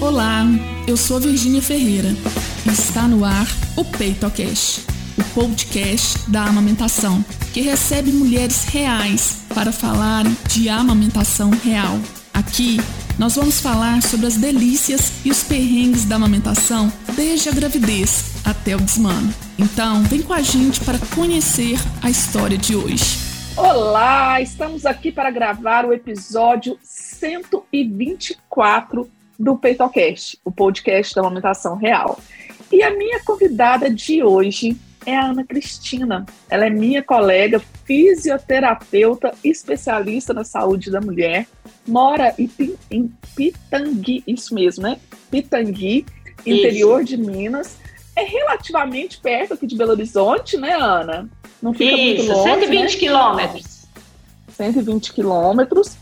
Olá, eu sou a Virgínia Ferreira e está no ar o PeitoCast, o podcast da amamentação, que recebe mulheres reais para falarem de amamentação real. Aqui nós vamos falar sobre as delícias e os perrengues da amamentação desde a gravidez até o desmano. Então, vem com a gente para conhecer a história de hoje. Olá, estamos aqui para gravar o episódio 124 do PeitoCast, o podcast da amamentação real. E a minha convidada de hoje é a Ana Cristina. Ela é minha colega, fisioterapeuta, especialista na saúde da mulher, mora em Pitangui, isso mesmo, né? Pitangui, interior isso. de Minas. É relativamente perto aqui de Belo Horizonte, né, Ana? Não fica isso, muito longe. 120 né? quilômetros. 120 quilômetros.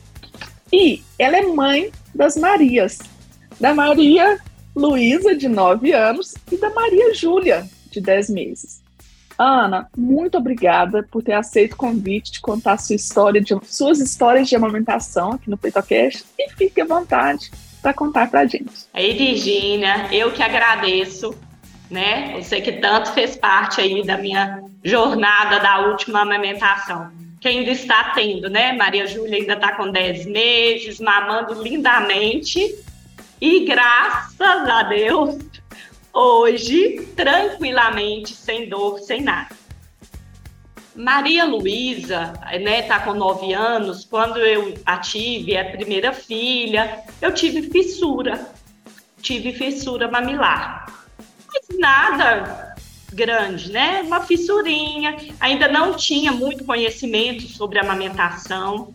E ela é mãe das Marias. Da Maria Luísa, de 9 anos, e da Maria Júlia, de 10 meses. Ana, muito obrigada por ter aceito o convite de contar sua história, de, suas histórias de amamentação aqui no PeitoCast e fique à vontade para contar para a gente. Aí, Virgínia, eu que agradeço, né? Você que tanto fez parte aí da minha jornada da última amamentação. Que ainda está tendo, né? Maria Júlia ainda está com 10 meses, mamando lindamente. E graças a Deus, hoje, tranquilamente, sem dor, sem nada. Maria Luísa, né, tá com nove anos. Quando eu a tive, a primeira filha, eu tive fissura, tive fissura mamilar. Mas nada grande, né? Uma fissurinha. Ainda não tinha muito conhecimento sobre amamentação.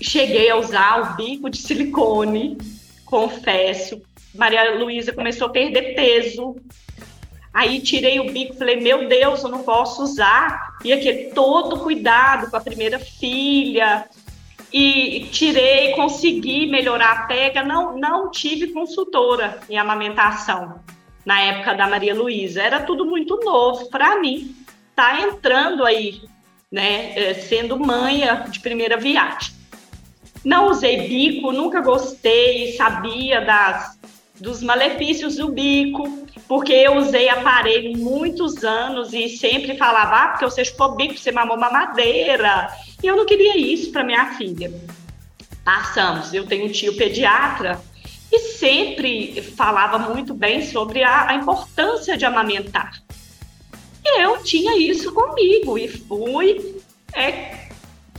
Cheguei a usar o bico de silicone, confesso, Maria Luísa começou a perder peso. Aí tirei o bico, falei, meu Deus, eu não posso usar. E aquele todo cuidado com a primeira filha. E tirei, consegui melhorar a pega. Não, não tive consultora em amamentação na época da Maria Luísa. Era tudo muito novo para mim. Tá entrando aí, né, é, sendo mãe de primeira viagem. Não usei bico, nunca gostei, sabia das dos malefícios do bico, porque eu usei aparelho muitos anos e sempre falava, ah, porque você chupou bico, você mamou madeira. E eu não queria isso para minha filha. Passamos, eu tenho um tio pediatra e sempre falava muito bem sobre a, a importância de amamentar. E eu tinha isso comigo e fui é,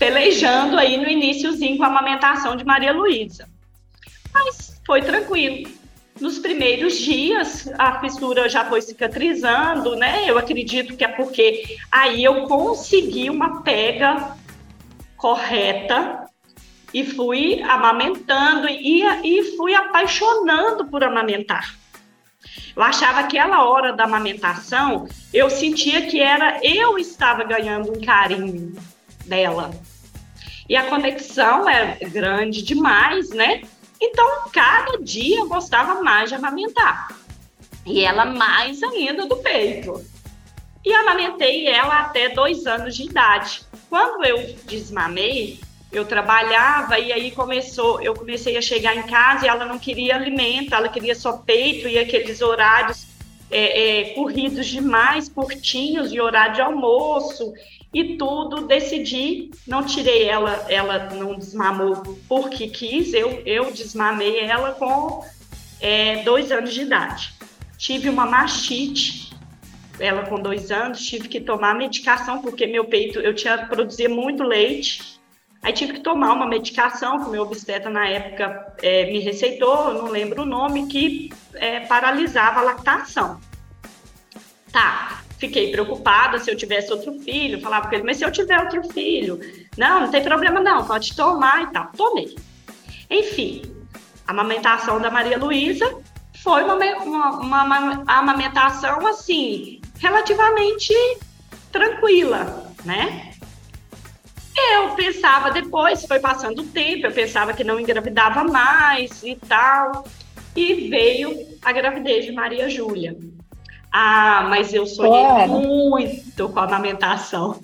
pelejando aí no iníciozinho com a amamentação de Maria Luísa. Mas foi tranquilo nos primeiros dias, a fissura já foi cicatrizando, né? Eu acredito que é porque aí eu consegui uma pega correta e fui amamentando e, e fui apaixonando por amamentar. Eu achava que aquela hora da amamentação, eu sentia que era eu estava ganhando um carinho dela. E a conexão é grande demais, né? Então, cada dia eu gostava mais de amamentar. E ela mais ainda do peito. E amamentei ela até dois anos de idade. Quando eu desmamei, eu trabalhava e aí começou, eu comecei a chegar em casa e ela não queria alimento, ela queria só peito e aqueles horários é, é, corridos demais, curtinhos de horário de almoço e tudo, decidi, não tirei ela, ela não desmamou porque quis, eu, eu desmamei ela com é, dois anos de idade. Tive uma mastite, ela com dois anos, tive que tomar medicação porque meu peito, eu tinha produzir muito leite, aí tive que tomar uma medicação que o meu obstetra na época é, me receitou, não lembro o nome, que é, paralisava a lactação. Tá, fiquei preocupada se eu tivesse outro filho, falava com ele, mas se eu tiver outro filho, não, não tem problema não, pode tomar e tal. Tomei. Enfim, a amamentação da Maria Luísa foi uma, uma, uma, amamentação, assim, relativamente tranquila, né? Eu pensava depois, foi passando o tempo, eu pensava que não engravidava mais e tal, e veio a gravidez de Maria Júlia. Ah, mas eu sonhei muito com a amamentação.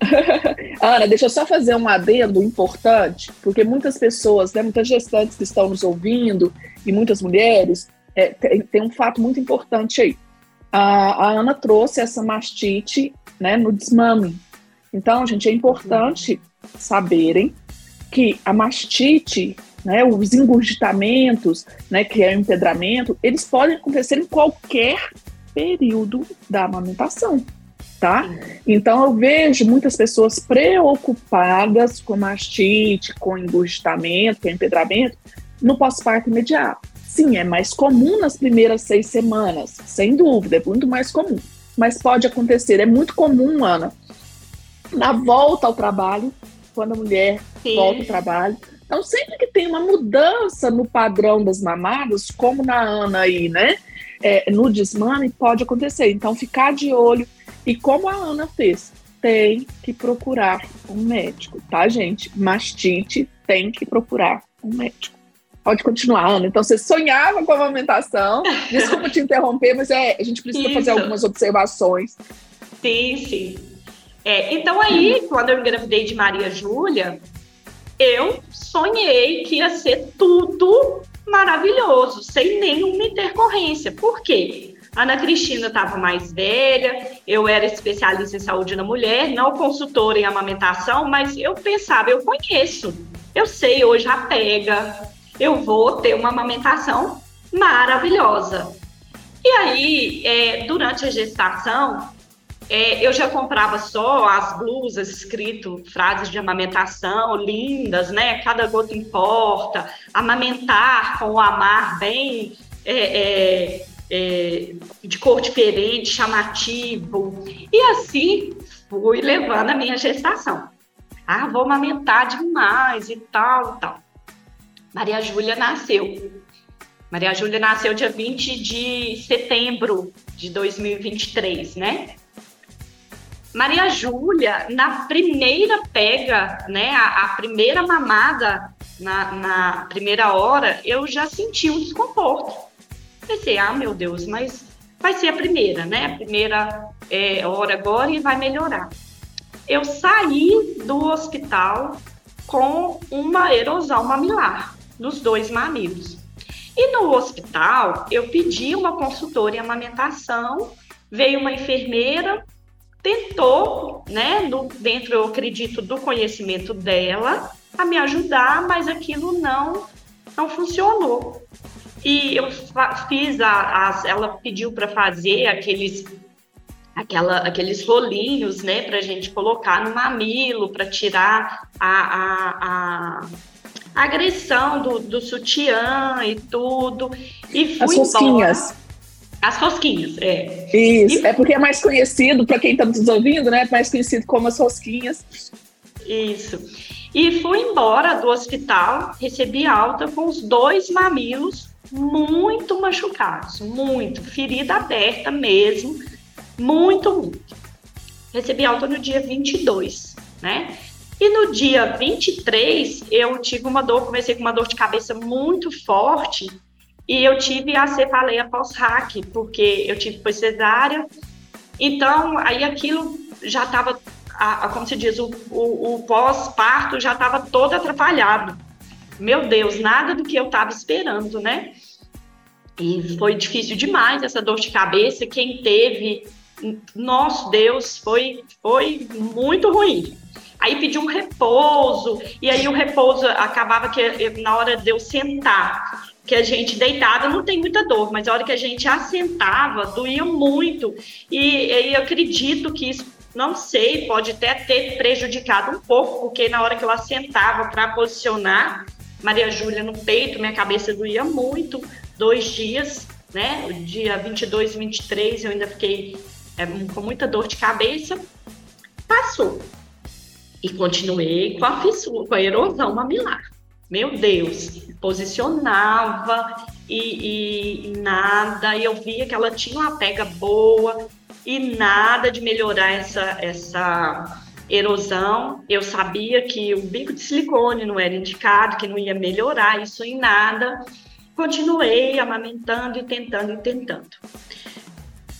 Ana, deixa eu só fazer um adendo importante, porque muitas pessoas, né, muitas gestantes que estão nos ouvindo e muitas mulheres, é, tem, tem, um fato muito importante aí. A, a Ana trouxe essa mastite né, no desmame. Então, gente, é importante saberem que a mastite, né, os engurgitamentos, né, que é o empedramento, eles podem acontecer em qualquer período da amamentação tá? Então eu vejo muitas pessoas preocupadas com mastite, com engurgitamento, com empedramento no pós-parto imediato. Sim, é mais comum nas primeiras seis semanas, sem dúvida, é muito mais comum. Mas pode acontecer, é muito comum, Ana, na volta ao trabalho, quando a mulher Sim. volta ao trabalho. Então, sempre que tem uma mudança no padrão das mamadas, como na Ana aí, né? É, no desmame, pode acontecer. Então, ficar de olho e como a Ana fez, tem que procurar um médico, tá, gente? Mastite tem que procurar um médico. Pode continuar, Ana. Então, você sonhava com a amamentação. Desculpa te interromper, mas é, a gente precisa Isso. fazer algumas observações. Sim, sim. É, então, aí, quando eu engravidei de Maria Júlia, eu sonhei que ia ser tudo maravilhoso, sem nenhuma intercorrência. Por quê? Ana Cristina estava mais velha, eu era especialista em saúde na mulher, não consultora em amamentação, mas eu pensava, eu conheço, eu sei hoje a pega, eu vou ter uma amamentação maravilhosa. E aí, é, durante a gestação, é, eu já comprava só as blusas escrito frases de amamentação lindas, né? Cada gota importa, amamentar com o amar bem é, é, é, de cor diferente, chamativo. E assim fui levando a minha gestação. Ah, vou amamentar demais e tal, tal. Maria Júlia nasceu. Maria Júlia nasceu dia 20 de setembro de 2023, né? Maria Júlia, na primeira pega, né, a, a primeira mamada, na, na, primeira hora, eu já senti um desconforto. Pensei, ah, meu Deus, mas vai ser a primeira, né? A primeira é, hora agora e vai melhorar. Eu saí do hospital com uma erosão mamilar nos dois mamilos. E no hospital, eu pedi uma consultora em amamentação, veio uma enfermeira, tentou, né, no, dentro, eu acredito, do conhecimento dela, a me ajudar, mas aquilo não, não funcionou. E eu fiz a, a ela pediu para fazer aqueles aquela, aqueles rolinhos, né, para a gente colocar no mamilo, para tirar a, a, a, agressão do, do sutiã e tudo. E fui As rosquinhas. As rosquinhas, é. Isso, e... é porque é mais conhecido, para quem está nos ouvindo, né, é mais conhecido como as rosquinhas. Isso. E fui embora do hospital, recebi alta com os dois mamilos muito machucados, muito, ferida aberta mesmo, muito, muito. Recebi alta no dia 22, né? E no dia 23, eu tive uma dor, comecei com uma dor de cabeça muito forte e eu tive a cefaleia pós-hack, porque eu tive foi cesárea. Então, aí aquilo já estava, como se diz, o, o, o pós-parto já estava todo atrapalhado meu Deus, nada do que eu estava esperando, né? E foi difícil demais essa dor de cabeça. Quem teve, nosso Deus, foi, foi muito ruim. Aí pedi um repouso, e aí o repouso acabava que na hora de eu sentar, que a gente deitada não tem muita dor, mas a hora que a gente assentava, doía muito. E, e eu acredito que isso, não sei, pode até ter prejudicado um pouco, porque na hora que eu assentava para posicionar, Maria Júlia no peito, minha cabeça doía muito, dois dias, né? O dia 22 e 23 eu ainda fiquei é, com muita dor de cabeça. Passou. E continuei com a fissura, com a erosão mamilar. Meu Deus, posicionava e, e, nada, e eu via que ela tinha uma pega boa e nada de melhorar essa, essa erosão. Eu sabia que o bico de silicone não era indicado, que não ia melhorar isso em nada. Continuei amamentando e tentando e tentando.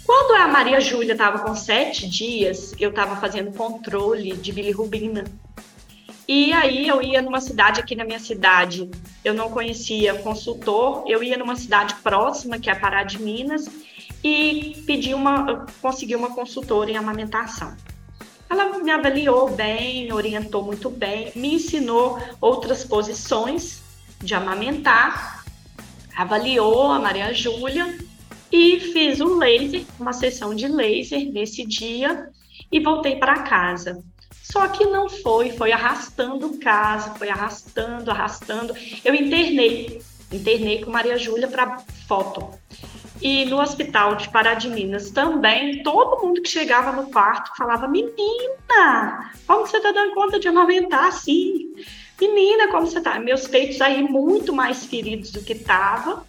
Quando a Maria Júlia estava com sete dias, eu estava fazendo controle de bilirrubina. E aí eu ia numa cidade aqui na minha cidade, eu não conhecia consultor, eu ia numa cidade próxima, que é Pará de Minas, e pedi uma, consegui uma consultora em amamentação. Ela me avaliou bem, orientou muito bem, me ensinou outras posições de amamentar, avaliou a Maria Júlia e fiz um laser, uma sessão de laser nesse dia e voltei para casa. Só que não foi, foi arrastando o caso, foi arrastando, arrastando. Eu internei, internei com Maria Júlia para foto. E no hospital de Pará de Minas também, todo mundo que chegava no quarto falava: Menina, como você está dando conta de amamentar assim? Menina, como você está? Meus peitos aí muito mais feridos do que estavam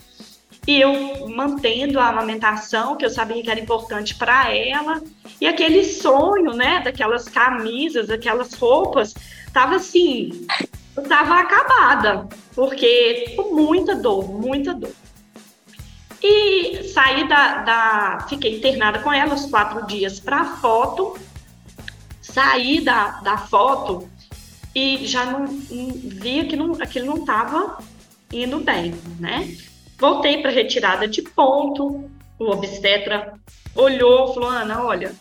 e eu mantendo a amamentação, que eu sabia que era importante para ela, e aquele sonho, né, daquelas camisas, aquelas roupas, tava assim, eu tava acabada, porque com muita dor, muita dor. E saí da, da fiquei internada com ela os quatro dias para foto, saí da, da foto e já não, não via que não, aquilo não estava indo bem, né? Voltei para retirada de ponto. O obstetra olhou, falou: Ana, olha,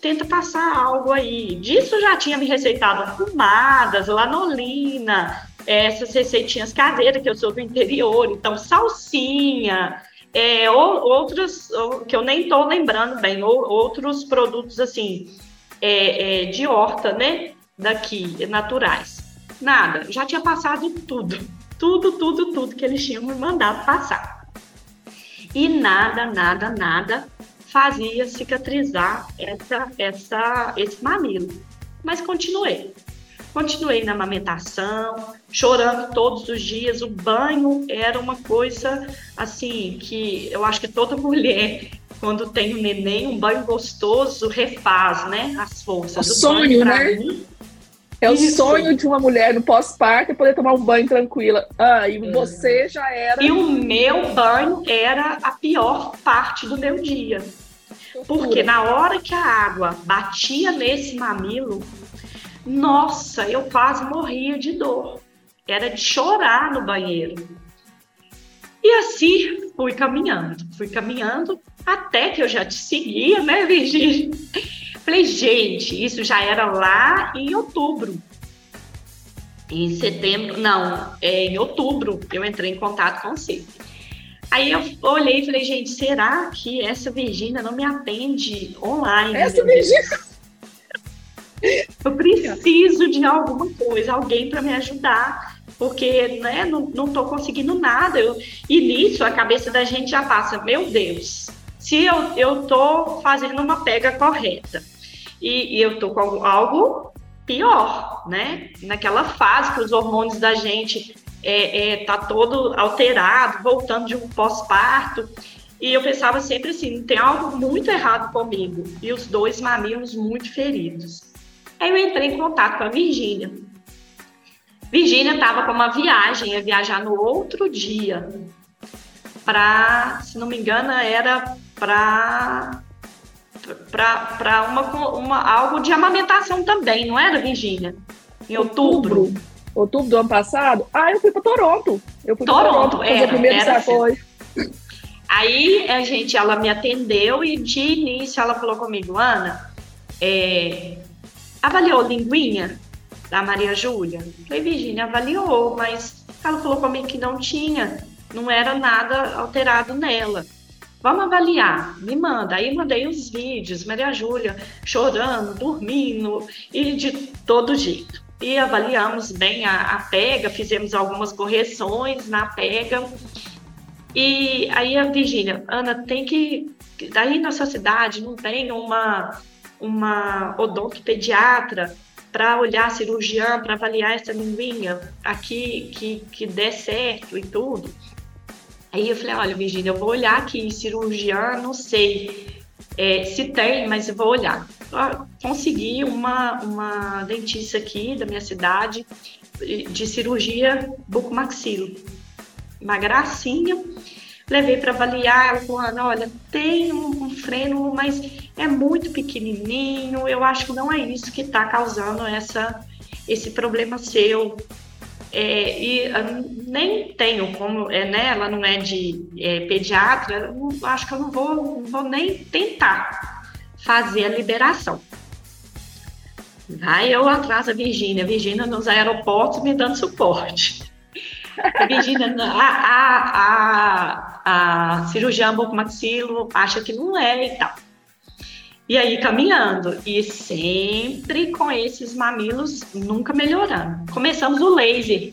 tenta passar algo aí. Disso já tinha me receitado fumadas, lanolina, essas receitinhas caseiras que eu sou do interior, então salsinha, é, outros que eu nem estou lembrando bem, outros produtos assim é, é, de horta, né? Daqui, naturais. Nada, já tinha passado tudo tudo, tudo, tudo que eles tinham me mandado passar. E nada, nada, nada fazia cicatrizar essa, essa, esse mamilo. Mas continuei. Continuei na amamentação, chorando todos os dias. O banho era uma coisa assim que eu acho que toda mulher, quando tem um neném, um banho gostoso, refaz, né? As forças. O sonho, né? Mim, é Isso. o sonho de uma mulher no pós-parto poder tomar um banho tranquila. Ah, e é. você já era. E o meu banho era a pior parte do meu dia. Porque na hora que a água batia nesse mamilo, nossa, eu quase morria de dor. Era de chorar no banheiro. E assim fui caminhando, fui caminhando até que eu já te seguia, né, Virgínia? Falei, gente, isso já era lá em outubro. Em setembro, não, é, em outubro eu entrei em contato com você. Aí eu olhei e falei, gente, será que essa Virgínia não me atende online? Essa Virgínia? Eu preciso de alguma coisa, alguém para me ajudar, porque né, não, não conseguindo nada. Eu, e nisso a cabeça da gente já passa, meu Deus, se eu estou fazendo uma pega correta, e, e eu tô com algo pior, né? Naquela fase que os hormônios da gente é, é, tá todo alterado, voltando de um pós-parto. E eu pensava sempre assim, tem algo muito errado comigo. E os dois mamilos muito feridos. Aí eu entrei em contato com a Virgínia. Virgínia estava com uma viagem, ia viajar no outro dia. Para, se não me engano, era para para uma, uma, algo de amamentação também, não era, Virgínia? Em outubro. outubro. Outubro do ano passado? Ah, eu fui para Toronto. Eu fui Toronto, Toronto era, primeiro era assim. Aí a gente, ela me atendeu e de início ela falou comigo, Ana, é, avaliou linguinha da Maria Júlia? Falei, Virgínia, avaliou, mas ela falou comigo que não tinha, não era nada alterado nela. Vamos avaliar, me manda. Aí mandei os vídeos, Maria Júlia chorando, dormindo e de todo jeito. E avaliamos bem a, a pega, fizemos algumas correções na pega. E aí a Virgínia, Ana, tem que. Daí na sua cidade não tem uma, uma odontopediatra para olhar cirurgião, para avaliar essa linguinha aqui que, que dê certo e tudo. Aí eu falei, olha, Virginia, eu vou olhar aqui, cirurgiã, não sei é, se tem, mas eu vou olhar. Eu consegui uma, uma dentista aqui da minha cidade de cirurgia bucomaxilo. Uma gracinha. levei para avaliar, ela falou, Ana, olha, tem um, um, freno, mas é muito pequenininho, eu acho que não é isso que está causando essa, esse problema seu. É, e nem tenho como, é, né, ela não é de é, pediatra, acho que eu não vou, não vou nem tentar fazer a liberação. Vai eu atrás da Virgínia, Virgínia nos aeroportos me dando suporte. Virgínia, a, a, a, a cirurgiã bucomaxilo acha que não é e tal. E aí caminhando, e sempre com esses mamilos nunca melhorando. Começamos o laser.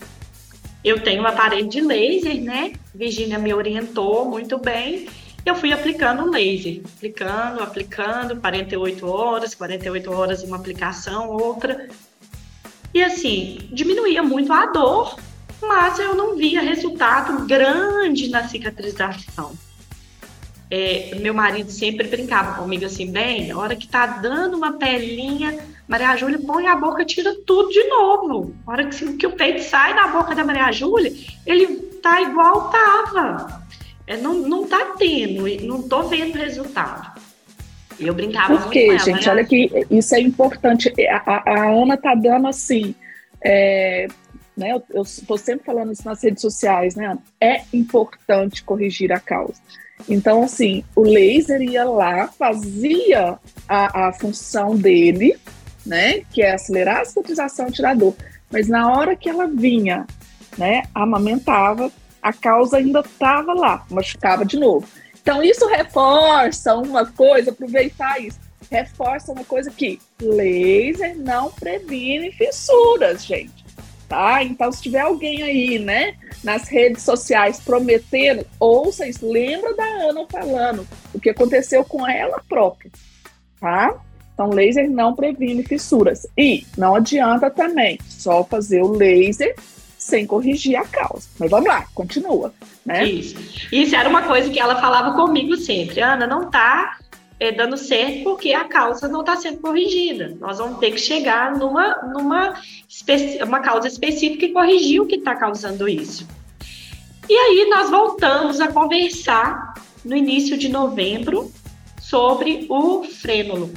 Eu tenho um aparelho de laser, né? Virgínia me orientou muito bem. Eu fui aplicando laser, aplicando, aplicando, 48 horas, 48 horas uma aplicação, outra. E assim, diminuía muito a dor, mas eu não via resultado grande na cicatrização. É, meu marido sempre brincava comigo assim, bem, a hora que tá dando uma pelinha, Maria Júlia põe a boca, tira tudo de novo. A hora que, que o peito sai da boca da Maria Júlia, ele tá igual tava. É, não, não tá tendo, não tô vendo resultado. Eu brincava Por quê, gente? Ela, olha que isso é importante. A, a, a Ana tá dando assim. É, né, eu estou sempre falando isso nas redes sociais, né? É importante corrigir a causa. Então, assim, o laser ia lá, fazia a, a função dele, né? Que é acelerar a cicatrização, tirar dor. Mas na hora que ela vinha, né, amamentava, a causa ainda estava lá, machucava de novo. Então, isso reforça uma coisa, aproveitar isso, reforça uma coisa que laser não previne fissuras, gente tá? Então, se tiver alguém aí, né, nas redes sociais prometendo, ouça isso, lembra da Ana falando o que aconteceu com ela própria, tá? Então, laser não previne fissuras. E não adianta também só fazer o laser sem corrigir a causa. Mas vamos lá, continua, né? Isso. Isso era uma coisa que ela falava comigo sempre. Ana, não tá é, dando certo porque a causa não está sendo corrigida. Nós vamos ter que chegar numa, numa uma causa específica e corrigir o que está causando isso. E aí nós voltamos a conversar no início de novembro sobre o frênulo.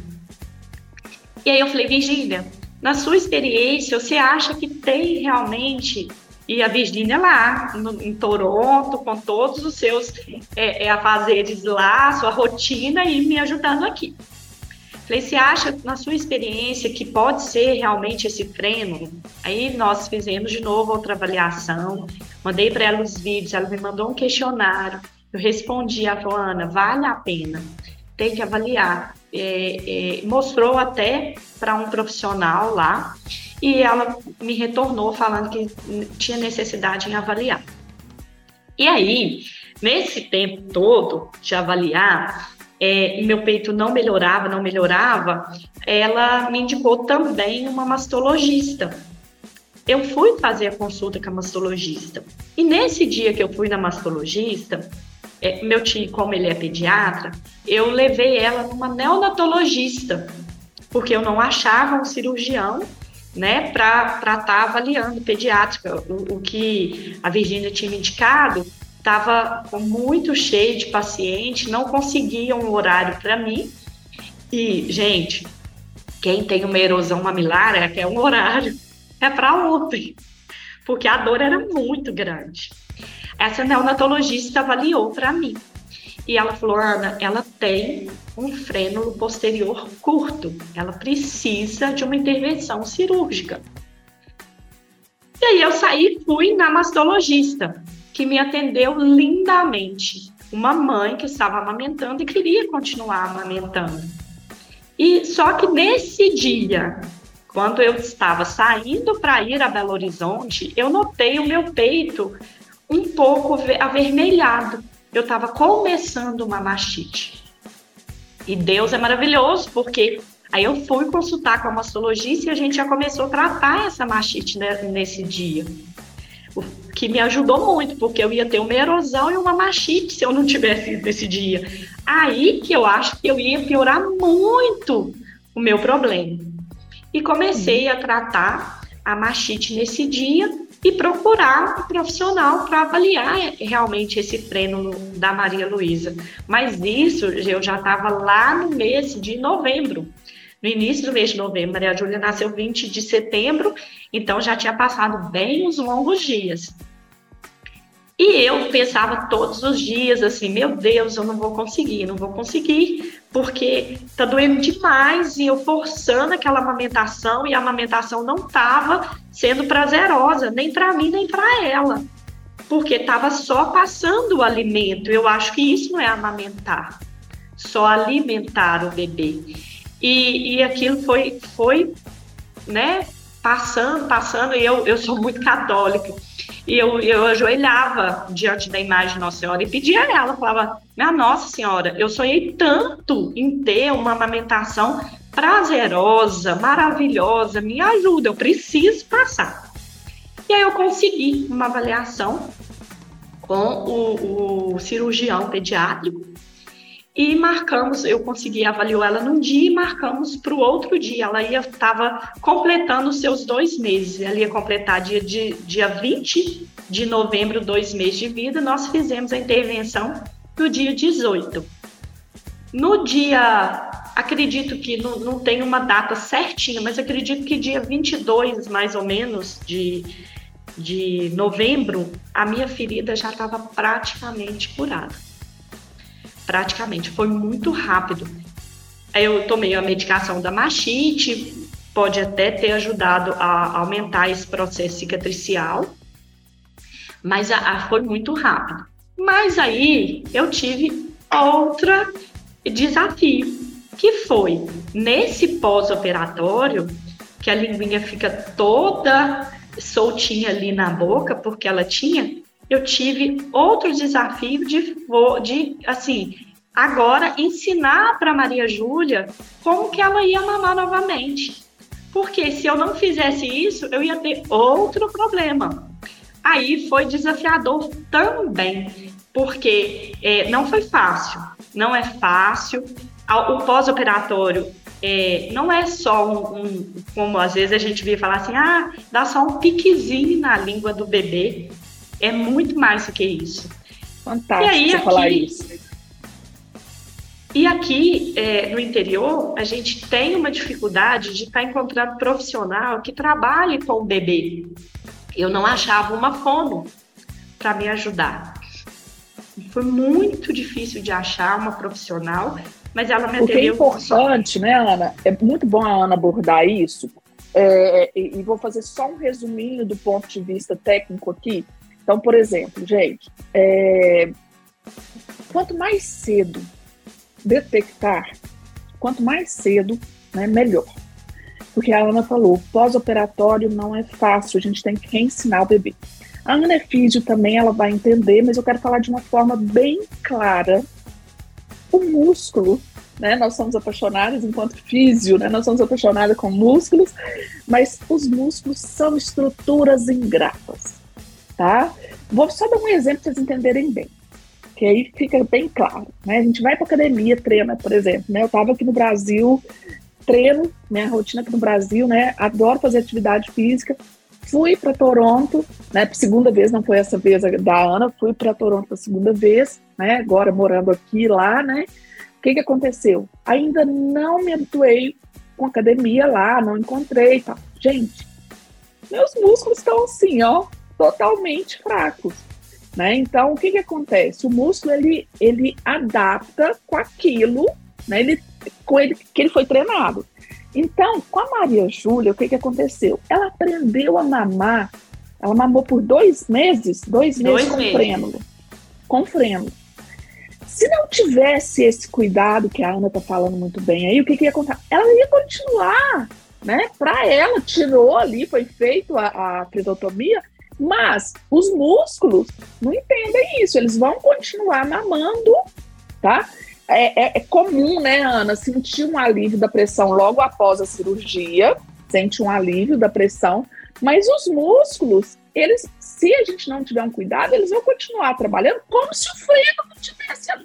E aí eu falei, Virgínia, na sua experiência, você acha que tem realmente e a Virgínia lá, no, em Toronto, com todos os seus é, é, afazeres lá, sua rotina e me ajudando aqui. Falei, você acha, na sua experiência, que pode ser realmente esse freno? Aí nós fizemos de novo outra avaliação, mandei para ela os vídeos, ela me mandou um questionário, eu respondi, a Ana, vale a pena, tem que avaliar. É, é, mostrou até para um profissional lá, e ela me retornou falando que tinha necessidade em avaliar. E aí, nesse tempo todo de avaliar, é, meu peito não melhorava, não melhorava, ela me indicou também uma mastologista. Eu fui fazer a consulta com a mastologista. E nesse dia que eu fui na mastologista, é, meu tio, como ele é pediatra, eu levei ela numa neonatologista, porque eu não achava um cirurgião né, para estar tá avaliando pediátrica. O, o, que a Virgínia tinha indicado estava muito cheio de paciente, não conseguiam um horário para mim. E, gente, quem tem uma erosão mamilar é que é um horário, é para ontem, porque a dor era muito grande. Essa neonatologista avaliou para mim. E ela falou, Ana, ela tem um frênulo posterior curto. Ela precisa de uma intervenção cirúrgica. E aí eu saí e fui na mastologista, que me atendeu lindamente. Uma mãe que estava amamentando e queria continuar amamentando. E só que nesse dia, quando eu estava saindo para ir a Belo Horizonte, eu notei o meu peito um pouco avermelhado. Eu estava começando uma mastite. E Deus é maravilhoso, porque aí eu fui consultar com a mastologista e a gente já começou a tratar essa mastite nesse dia. O que me ajudou muito, porque eu ia ter uma erosão e uma mastite se eu não tivesse ido nesse dia. Aí que eu acho que eu ia piorar muito o meu problema. E comecei a tratar a mastite nesse dia e procurar um profissional para avaliar realmente esse treino da Maria Luísa. Mas isso eu já estava lá no mês de novembro. No início do mês de novembro, Maria Júlia nasceu 20 de setembro, então já tinha passado bem uns longos dias. E eu pensava todos os dias assim, meu Deus, eu não vou conseguir, não vou conseguir, porque tá doendo demais e eu forçando aquela amamentação e a amamentação não tava sendo prazerosa, nem para mim, nem para ela. Porque tava só passando o alimento. Eu acho que isso não é amamentar. Só alimentar o bebê. E, e aquilo foi foi, né, passando, passando, e eu, eu sou muito católica. E eu, eu ajoelhava diante da imagem de Nossa Senhora e pedia a ela, falava, minha Nossa Senhora, eu sonhei tanto em ter uma amamentação prazerosa, maravilhosa, me ajuda, eu preciso passar. E aí eu consegui uma avaliação com o, o cirurgião pediátrico e marcamos, eu consegui avaliar ela num dia e marcamos para o outro dia. Ela ia estava completando os seus dois meses. Ela ia completar dia, de, dia 20 de novembro, dois meses de vida. Nós fizemos a intervenção no dia 18. No dia, acredito que não, não tem uma data certinha, mas acredito que dia 22, mais ou menos, de, de novembro, a minha ferida já estava praticamente curada praticamente. Foi muito rápido. Eu tomei a medicação da machite, pode até ter ajudado a aumentar esse processo cicatricial, mas a, a, foi muito rápido. Mas aí eu tive outro desafio, que foi nesse pós-operatório, que a linguinha fica toda soltinha ali na boca, porque ela tinha eu tive outro desafio de, de assim, agora ensinar para Maria Júlia como que ela ia mamar novamente. Porque se eu não fizesse isso, eu ia ter outro problema. Aí foi desafiador também, porque é, não foi fácil, não é fácil. O pós-operatório é, não é só um, um, como às vezes a gente via falar assim, ah, dá só um piquezinho na língua do bebê. É muito mais do que isso. Fantástico e aí, aqui, falar isso. E aqui é, no interior, a gente tem uma dificuldade de estar tá encontrando profissional que trabalhe com o bebê. Eu não achava uma fono para me ajudar. Foi muito difícil de achar uma profissional, mas ela me atendeu. O que é importante, né, Ana? É muito bom a Ana abordar isso. É, e vou fazer só um resuminho do ponto de vista técnico aqui. Então, por exemplo, gente, é, quanto mais cedo detectar, quanto mais cedo, né, melhor. Porque a Ana falou, pós-operatório não é fácil, a gente tem que ensinar o bebê. A Ana é físio também, ela vai entender, mas eu quero falar de uma forma bem clara. O músculo, né? Nós somos apaixonados enquanto físio, né? Nós somos apaixonados com músculos, mas os músculos são estruturas ingratas tá? Vou só dar um exemplo para vocês entenderem bem, que aí fica bem claro, né? A gente vai para academia, treina, por exemplo, né? Eu estava aqui no Brasil, treino, minha rotina aqui no Brasil, né? Adoro fazer atividade física. Fui para Toronto, né? Segunda vez, não foi essa vez da Ana, fui para Toronto pela segunda vez, né? Agora morando aqui lá, né? O que, que aconteceu? Ainda não me habituei com academia lá, não encontrei, tá? Gente, meus músculos estão assim, ó, totalmente fracos. Né? Então, o que, que acontece? O músculo ele, ele adapta com aquilo né? ele, com ele, que ele foi treinado. Então, com a Maria Júlia, o que, que aconteceu? Ela aprendeu a mamar, ela mamou por dois meses, dois meses dois com meses. frênulo. Com frênulo. Se não tivesse esse cuidado que a Ana está falando muito bem aí, o que, que ia acontecer? Ela ia continuar, né? Para ela, tirou ali, foi feito a, a cridotomia, mas os músculos não entendem isso, eles vão continuar mamando, tá? É, é, é, comum, né, Ana, sentir um alívio da pressão logo após a cirurgia, sente um alívio da pressão, mas os músculos, eles, se a gente não tiver um cuidado, eles vão continuar trabalhando como se o freio não tivesse ali,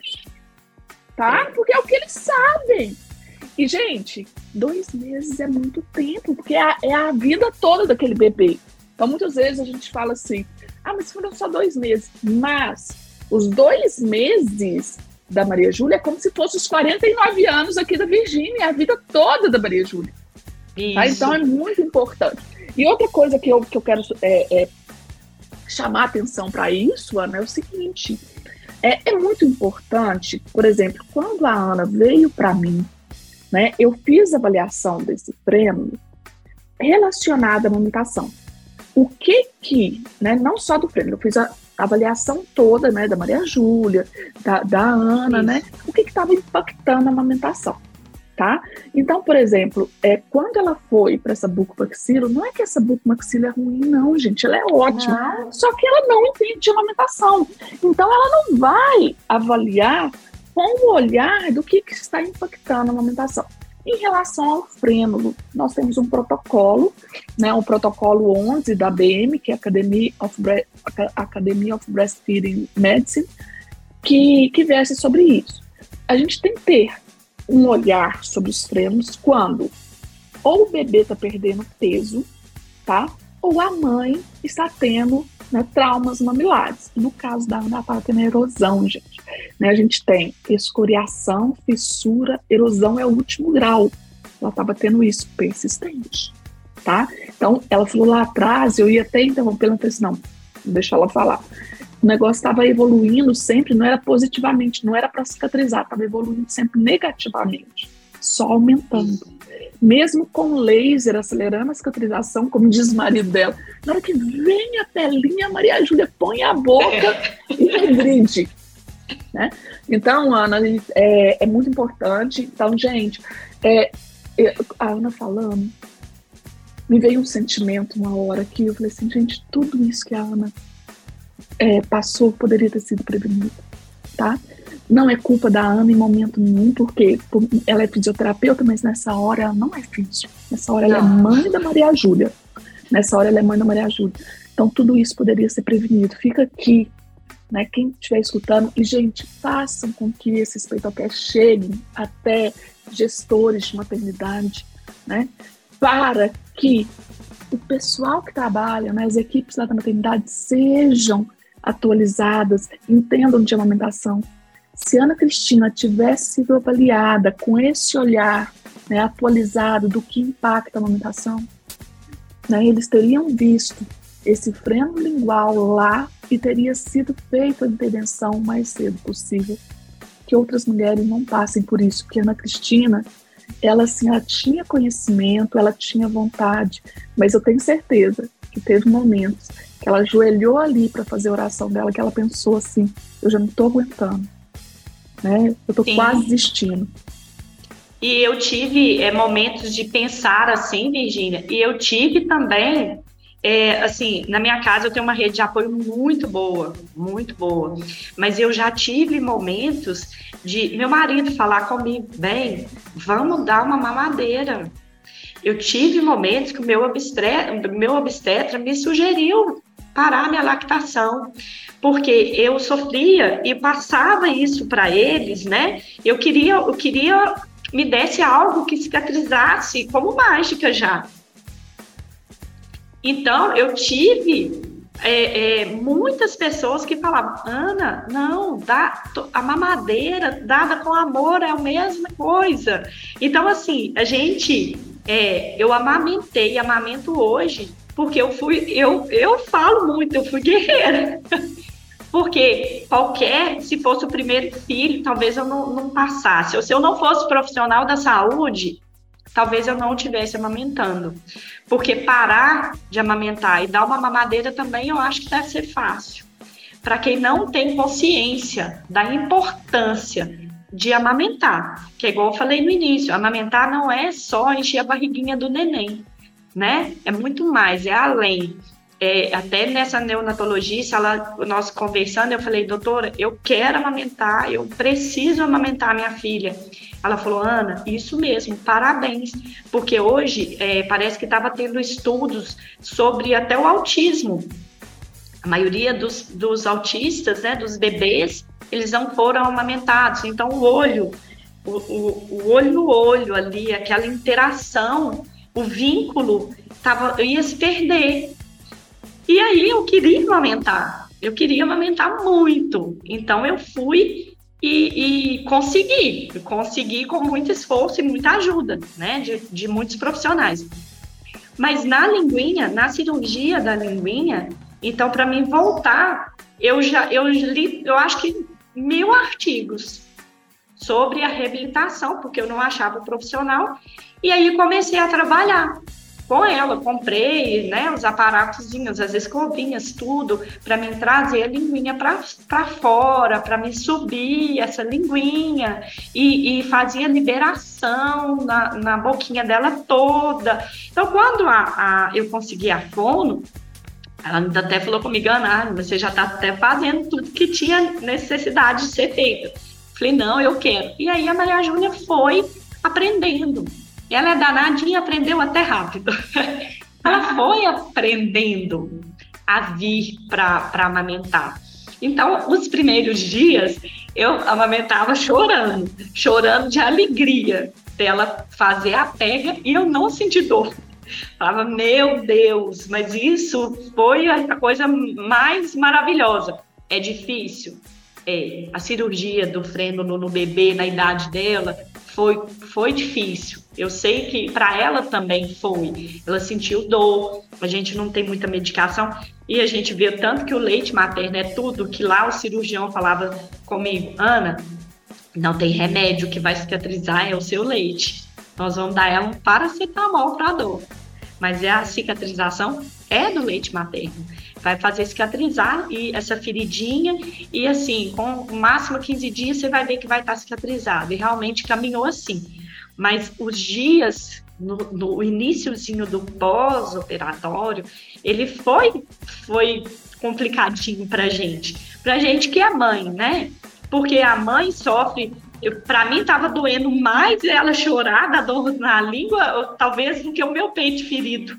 tá? Porque é o que eles sabem. E, gente, dois meses é muito tempo, porque é a, é a vida toda daquele bebê Então, muitas vezes a gente fala assim, ah, mas foram só dois meses. Mas os dois meses da Maria Júlia é como se fossem os 49 anos aqui da Virgínia, a vida toda da Maria Júlia. Tá? Então é muito importante. E outra coisa que eu, que eu quero é, é chamar atenção para isso, Ana, é o seguinte: é, é, muito importante, por exemplo, quando a Ana veio para mim, né, eu fiz avaliação desse prêmio relacionada à amamentação. O que que, né, não só do prêmio, eu fiz a avaliação toda, né, da Maria Júlia, da, da Ana, né, Isso. né, o que estava impactando a amamentação tá? Então, por exemplo, é, quando ela foi para essa bucomaxilo, não é que essa bucomaxilo é ruim, não, gente, ela é ótima, não. só que ela não entende de amamentação. Então, ela não vai avaliar com o olhar do que, que está impactando a amamentação. Em relação ao frênulo, nós temos um protocolo, né, o protocolo 11 da BM, que é Academy of, Bre Academy of Breastfeeding Medicine, que, que versa sobre isso. A gente tem que ter um olhar sobre os frenos quando ou o bebê está perdendo peso, tá? Ou a mãe está tendo né, traumas mamilares. No caso da Ana, ela tendo erosão, gente. Né, a gente tem escoriação, fissura, erosão é o último grau. Ela estava tendo isso persistente, tá? Então, ela falou lá atrás, eu ia até interromper, ela falei assim, não, deixa ela falar o negócio estava evoluindo sempre, não era positivamente, não era para cicatrizar, estava evoluindo sempre negativamente, só aumentando. Mesmo com laser acelerando a cicatrização, como diz o marido dela, na hora que vem a pelinha, a Maria Júlia põe a boca e regride. Né? Então, Ana, é, é, muito importante. Então, gente, é, é, a Ana falando, me veio um sentimento uma hora que eu falei assim, gente, tudo isso que a Ana é, passou poderia ter sido prevenido, tá? Não é culpa da Ana em momento nenhum, porque ela é fisioterapeuta, mas nessa hora ela não é física. Nessa hora ela é mãe da Maria Júlia. Nessa hora ela é mãe da Maria Júlia. Então tudo isso poderia ser prevenido. Fica aqui, né? Quem estiver escutando, e gente, façam com que esses peitocast cheguem até gestores de maternidade, né? Para que o pessoal que trabalha, né, as equipes da maternidade sejam atualizadas, entendam de amamentação. Se Ana Cristina tivesse sido avaliada com esse olhar né, atualizado do que impacta a amamentação, né, eles teriam visto esse freno lingual lá e teria sido feita a intervenção o mais cedo possível. Que outras mulheres não passem por isso, porque Ana Cristina, ela assim, ela tinha conhecimento, ela tinha vontade, mas eu tenho certeza que teve momentos que ela ajoelhou ali para fazer a oração dela, que ela pensou assim: eu já não estou aguentando, né? Eu estou quase desistindo. E eu tive é, momentos de pensar assim, Virginia, e eu tive também, é, assim, na minha casa eu tenho uma rede de apoio muito boa, muito boa, mas eu já tive momentos de meu marido falar comigo, bem, vamos dar uma mamadeira. Eu tive momentos que o meu obstetra, meu obstetra me sugeriu parar minha lactação, porque eu sofria e passava isso para eles, né? Eu queria, eu queria me desse algo que cicatrizasse como mágica já. Então eu tive é, é, muitas pessoas que falavam, Ana, não, dá, a mamadeira dada com amor é a mesma coisa. Então, assim, a gente, é, eu amamentei, amamento hoje porque eu fui, eu, eu falo muito, eu fui guerreira. Porque qualquer, se fosse o primeiro filho, talvez eu não, não passasse. Ou se eu não fosse profissional da saúde, talvez eu não estivesse amamentando. Porque parar de amamentar e dar uma mamadeira também eu acho que deve ser fácil. Para quem não tem consciência da importância de amamentar, que é igual eu falei no início, amamentar não é só encher a barriguinha do neném né? É muito mais, é além. É, até nessa neonatologista, ela, nós conversando, eu falei, doutora, eu quero amamentar, eu preciso amamentar minha filha. Ela falou, Ana, isso mesmo, parabéns, porque hoje é, parece que estava tendo estudos sobre até o autismo. A maioria dos, dos autistas, né, dos bebês, eles não foram amamentados, então o olho, o, o, o olho no olho ali, aquela interação o vínculo tava, ia se perder. E aí eu queria amamentar, eu queria amamentar muito. Então eu fui e, e consegui, consegui com muito esforço e muita ajuda, né, de, de muitos profissionais. Mas na linguinha, na cirurgia da linguinha, então para mim voltar, eu já eu li, eu acho que mil artigos sobre a reabilitação, porque eu não achava profissional, e aí comecei a trabalhar com ela, comprei, né, os aparatozinhos, as escovinhas, tudo, para me trazer a linguinha para fora, para me subir essa linguinha, e, e fazia liberação na, na boquinha dela toda. Então, quando a, a eu consegui a fono, ela até falou comigo, Ana, você já está até fazendo tudo que tinha necessidade de ser feito. Falei, não, eu quero. E aí a Maria Júlia foi aprendendo. Ela é danadinha, aprendeu até rápido. ela foi aprendendo a vir para amamentar. Então, os primeiros dias, eu amamentava chorando, chorando de alegria dela fazer a pega e eu não senti dor. Falava, meu Deus, mas isso foi a coisa mais maravilhosa. É difícil? É. A cirurgia do freno no, no bebê, na idade dela, foi, foi difícil. Eu sei que para ela também foi. Ela sentiu dor, a gente não tem muita medicação e a gente vê tanto que o leite materno é tudo, que lá o cirurgião falava comigo, Ana, não tem remédio que vai cicatrizar, é o seu leite. Nós vamos dar ela um paracetamol para dor. Mas é a cicatrização é do leite materno. Vai fazer cicatrizar e essa feridinha, e assim, com o máximo 15 dias, você vai ver que vai estar cicatrizado. E realmente caminhou assim. Mas os dias, no, no iníciozinho do pós-operatório, ele foi, foi complicadinho pra gente. Pra gente que é mãe, né? Porque a mãe sofre para mim estava doendo mais ela chorar da dor na língua, talvez do que o meu peito ferido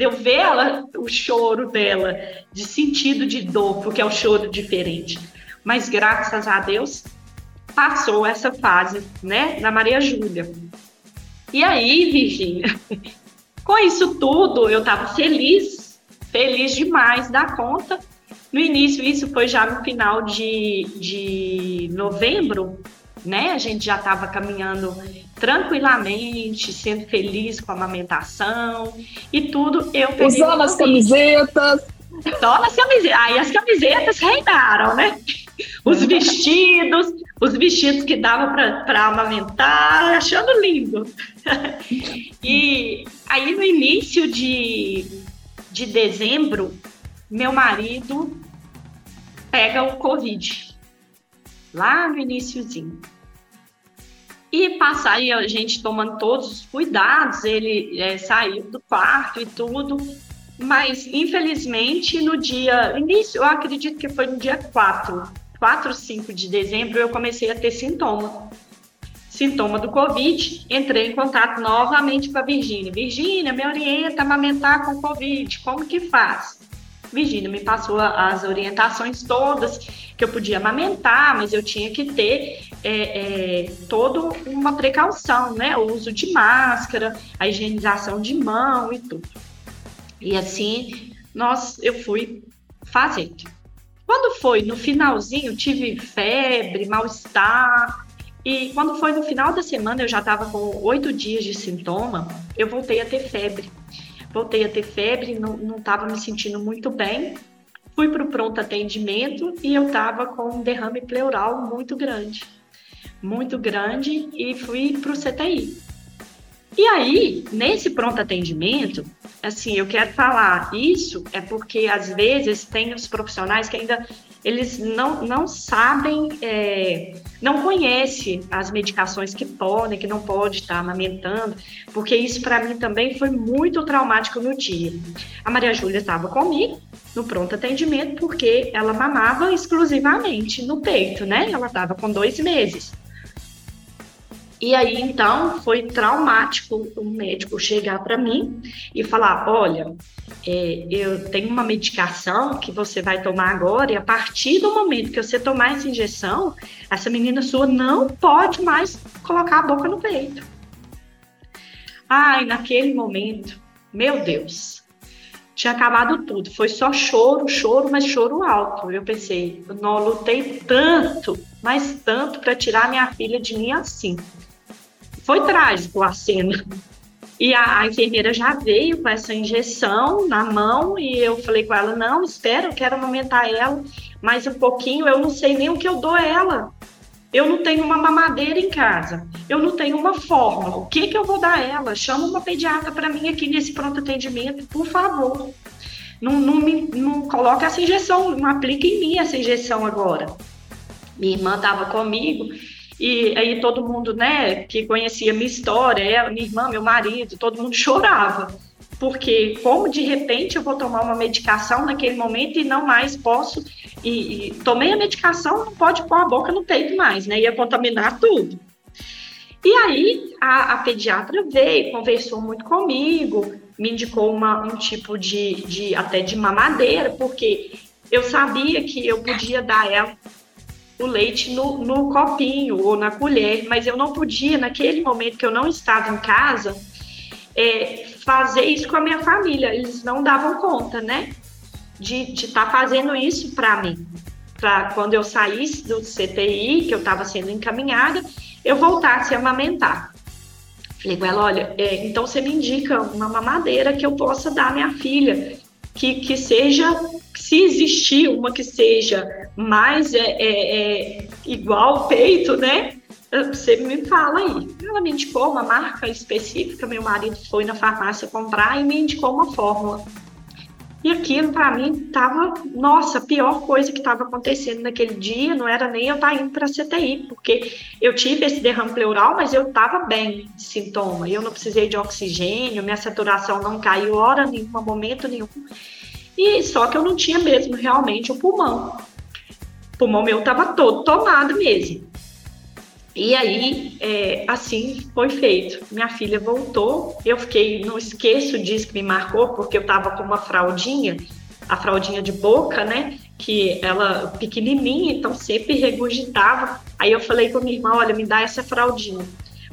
de eu ver ela, o choro dela, de sentido de dor, porque é um choro diferente. Mas graças a Deus passou essa fase, né, na Maria Júlia. E aí, Virgínia, com isso tudo, eu estava feliz, feliz demais da conta. No início, isso foi já no final de, de novembro, né? A gente já estava caminhando tranquilamente, sendo feliz com a amamentação e tudo. Eu Usando as camisetas. Só nas camisetas. Aí as camisetas reinaram, né? Os vestidos, os vestidos que dava para amamentar, achando lindo. E aí no início de, de dezembro, meu marido pega o Covid lá no iníciozinho. E passar, a gente tomando todos os cuidados, ele é, saiu do quarto e tudo, mas infelizmente no dia, início, eu acredito que foi no dia 4, 4, 5 de dezembro, eu comecei a ter sintoma. Sintoma do Covid, entrei em contato novamente com a Virgínia. Virgínia, me orienta a amamentar com Covid, como que faz? Virgínia me passou as orientações todas que eu podia amamentar, mas eu tinha que ter é, é, toda uma precaução, né? O uso de máscara, a higienização de mão e tudo. E assim, nós, eu fui fazendo. Quando foi no finalzinho, tive febre, mal-estar. E quando foi no final da semana, eu já estava com oito dias de sintoma, eu voltei a ter febre voltei a ter febre, não estava me sentindo muito bem. Fui para o pronto atendimento e eu estava com um derrame pleural muito grande. Muito grande e fui para o CTI. E aí, nesse pronto atendimento, assim, eu quero falar isso é porque às vezes tem os profissionais que ainda eles não, não sabem, é, não conhecem as medicações que podem, que não pode estar amamentando, porque isso para mim também foi muito traumático no dia. A Maria Júlia estava comigo no pronto atendimento porque ela mamava exclusivamente no peito, né? Ela estava com dois meses. E aí, então, foi traumático o médico chegar para mim e falar: olha, é, eu tenho uma medicação que você vai tomar agora, e a partir do momento que você tomar essa injeção, essa menina sua não pode mais colocar a boca no peito. Ai, naquele momento, meu Deus, tinha acabado tudo. Foi só choro, choro, mas choro alto. Eu pensei, não lutei tanto, mas tanto para tirar minha filha de mim assim. Foi trágico a cena. E a, a, enfermeira já veio com essa injeção na mão e eu falei com ela, não, espera, eu quero amamentar ela mais um pouquinho, eu não sei nem o que eu dou a ela. Eu não tenho uma mamadeira em casa. Eu não tenho uma fórmula. O que, que eu vou dar a ela? Chama uma pediatra para mim aqui nesse pronto atendimento, por favor. Não, não, me, não coloca essa injeção, não aplica em mim essa injeção agora. Minha irmã estava comigo e aí todo mundo, né, que conhecia minha história, ela, minha irmã, meu marido, todo mundo chorava porque como de repente eu vou tomar uma medicação naquele momento e não mais posso, e, e tomei a medicação, não pode pôr a boca no peito mais, né? Ia contaminar tudo. E aí a, a pediatra veio, conversou muito comigo, me indicou uma, um tipo de, de até de mamadeira, porque eu sabia que eu podia dar ela o leite no, no copinho ou na colher, mas eu não podia, naquele momento que eu não estava em casa, é, fazer isso com a minha família. Eles não davam conta, né? De estar tá fazendo isso para mim. Para quando eu saísse do CTI, que eu estava sendo encaminhada, eu voltasse a amamentar. Falei com ela: olha, é, então você me indica uma mamadeira que eu possa dar à minha filha, que, que seja, se existir uma que seja mais é, é, é igual peito, né? Você me fala aí. Ela me indicou uma marca específica, meu marido foi na farmácia comprar e me indicou uma fórmula. E aquilo para mim estava, nossa, a pior coisa que estava acontecendo naquele dia não era nem eu estar tá indo para a CTI, porque eu tive esse derrame pleural, mas eu estava bem de sintoma. Eu não precisei de oxigênio, minha saturação não caiu hora nenhuma, momento nenhum. E só que eu não tinha mesmo realmente o pulmão. Pulmão meu estava todo tomado mesmo. E aí, é, assim foi feito. Minha filha voltou, eu fiquei, não esqueço disso que me marcou, porque eu tava com uma fraldinha, a fraldinha de boca, né? Que ela pequenininha, então sempre regurgitava. Aí eu falei com minha irmã: olha, me dá essa fraldinha,